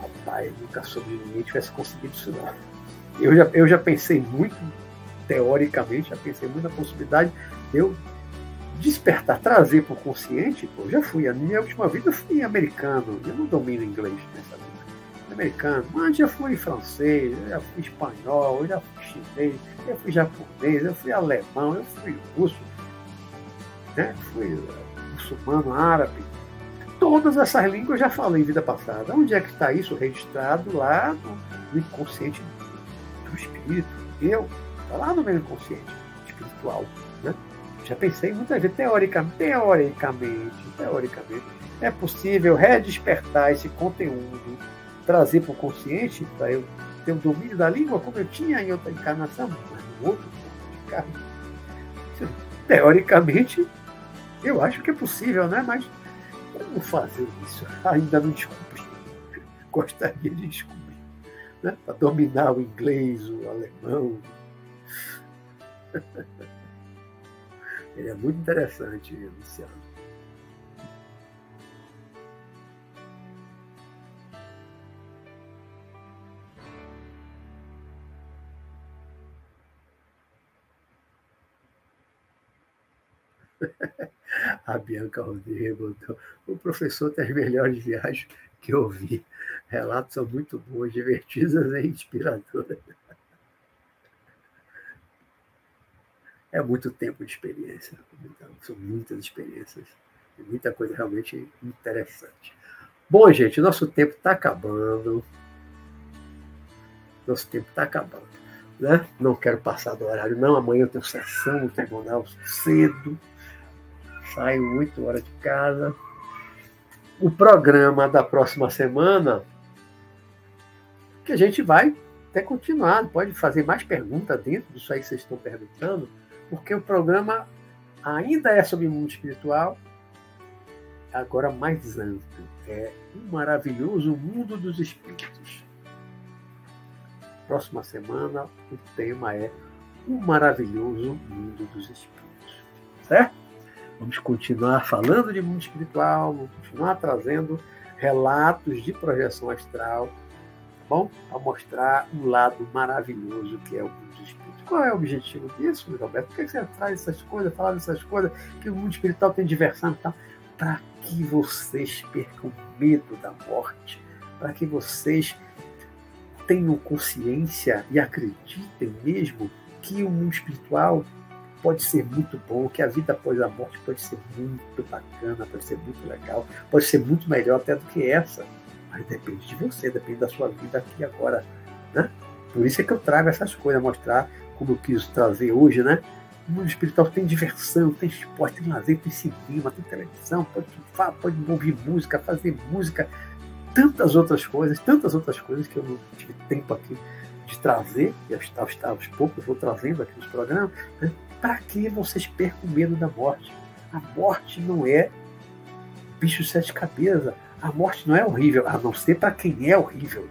Rapaz, nunca soube ninguém tivesse conseguido isso não. Eu já, eu já pensei muito, teoricamente, já pensei muito na possibilidade de eu despertar, trazer para o consciente, pô, já fui, a minha última vida eu fui americano, eu não domino inglês nessa vida. Americano, mas já fui francês, eu já fui espanhol, eu já fui chinês, eu fui japonês, eu fui alemão, eu fui russo, né? fui muçulmano, árabe. Todas essas línguas eu já falei em vida passada. Onde é que está isso registrado? Lá no, inconsciente do espírito. Eu, está lá no meu inconsciente espiritual. Né? Já pensei muitas vezes, teoricamente, teoricamente, teoricamente, é possível redespertar esse conteúdo, trazer para o consciente, para eu ter o domínio da língua como eu tinha em outra encarnação, mas no outro de carne. Teoricamente, eu acho que é possível, né? Mas como fazer isso? *laughs* Ainda não descobri. *laughs* Gostaria de descobrir. Né? Para dominar o inglês, o alemão. *laughs* Ele é muito interessante, Luciano. A Bianca Rodrigues. O professor tem as melhores viagens que eu vi. Relatos são muito bons, divertidas e inspiradoras. É muito tempo de experiência. São muitas experiências. E muita coisa realmente interessante. Bom, gente, nosso tempo está acabando. Nosso tempo está acabando. Né? Não quero passar do horário, não. Amanhã eu tenho sessão no tribunal cedo saio 8 horas de casa. O programa da próxima semana que a gente vai até continuar, pode fazer mais perguntas dentro disso aí que vocês estão perguntando, porque o programa ainda é sobre mundo espiritual, agora mais amplo. É um maravilhoso mundo dos espíritos. Próxima semana o tema é o maravilhoso mundo dos espíritos. Certo? Vamos continuar falando de mundo espiritual, vamos continuar trazendo relatos de projeção astral, tá bom? Para mostrar um lado maravilhoso que é o mundo espiritual. Qual é o objetivo disso, Roberto? Por que você traz essas coisas, fala dessas coisas, que o mundo espiritual tem diversão e tal? Para que vocês percam medo da morte, para que vocês tenham consciência e acreditem mesmo que o mundo espiritual pode ser muito bom, que a vida após a morte pode ser muito bacana, pode ser muito legal, pode ser muito melhor até do que essa. Mas depende de você, depende da sua vida aqui agora. Né? Por isso é que eu trago essas coisas, mostrar como eu quis trazer hoje, né? O mundo espiritual tem diversão, tem esporte, tem lazer, tem cinema, tem televisão, pode, pode ouvir música, fazer música, tantas outras coisas, tantas outras coisas que eu não tive tempo aqui de trazer, e aos, aos, aos poucos vou trazendo aqui nos programas, né? Para que vocês percam medo da morte. A morte não é bicho sete cabeças. A morte não é horrível, a não ser para quem é horrível.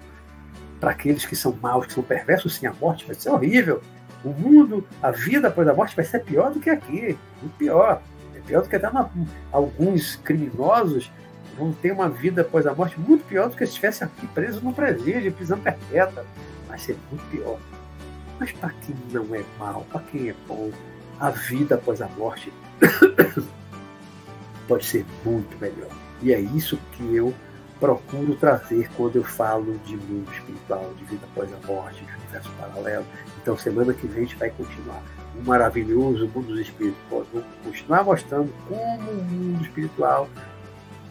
Para aqueles que são maus, que são perversos, sim, a morte vai ser horrível. O mundo, a vida após a morte vai ser pior do que aqui. Muito pior. É pior do que até uma, alguns criminosos vão ter uma vida após a morte muito pior do que se estivesse aqui preso no presídio, prisão perpétua. Vai ser muito pior. Mas para quem não é mal, para quem é bom, a vida após a morte *coughs* pode ser muito melhor. E é isso que eu procuro trazer quando eu falo de mundo espiritual, de vida após a morte, de universo paralelo. Então, semana que vem a gente vai continuar. O maravilhoso mundo dos espíritos. Vamos continuar mostrando como o mundo espiritual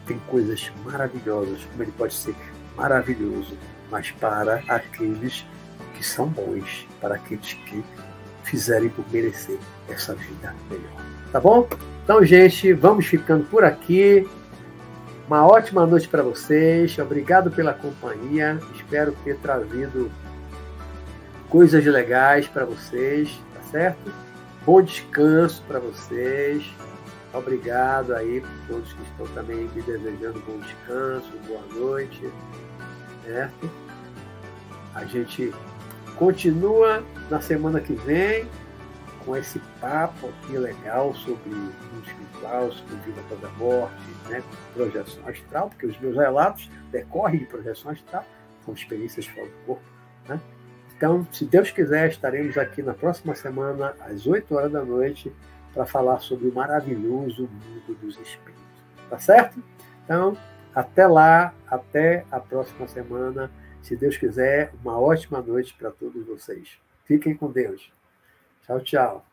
tem coisas maravilhosas, como ele pode ser maravilhoso, mas para aqueles que são bons, para aqueles que fizerem por merecer essa vida melhor. Tá bom? Então, gente, vamos ficando por aqui. Uma ótima noite para vocês. Obrigado pela companhia. Espero ter trazido coisas legais para vocês, tá certo? Bom descanso para vocês. Obrigado aí por todos que estão também me desejando bom descanso, boa noite, certo? A gente continua na semana que vem com esse papo aqui legal sobre mundo espiritual, sobre vida após a morte, né, projeção astral, porque os meus relatos decorrem de projeção astral, são experiências fora do corpo. Né? Então, se Deus quiser, estaremos aqui na próxima semana, às 8 horas da noite, para falar sobre o maravilhoso mundo dos espíritos. Tá certo? Então, até lá, até a próxima semana. Se Deus quiser, uma ótima noite para todos vocês. Fiquem com Deus. Tchau, tchau.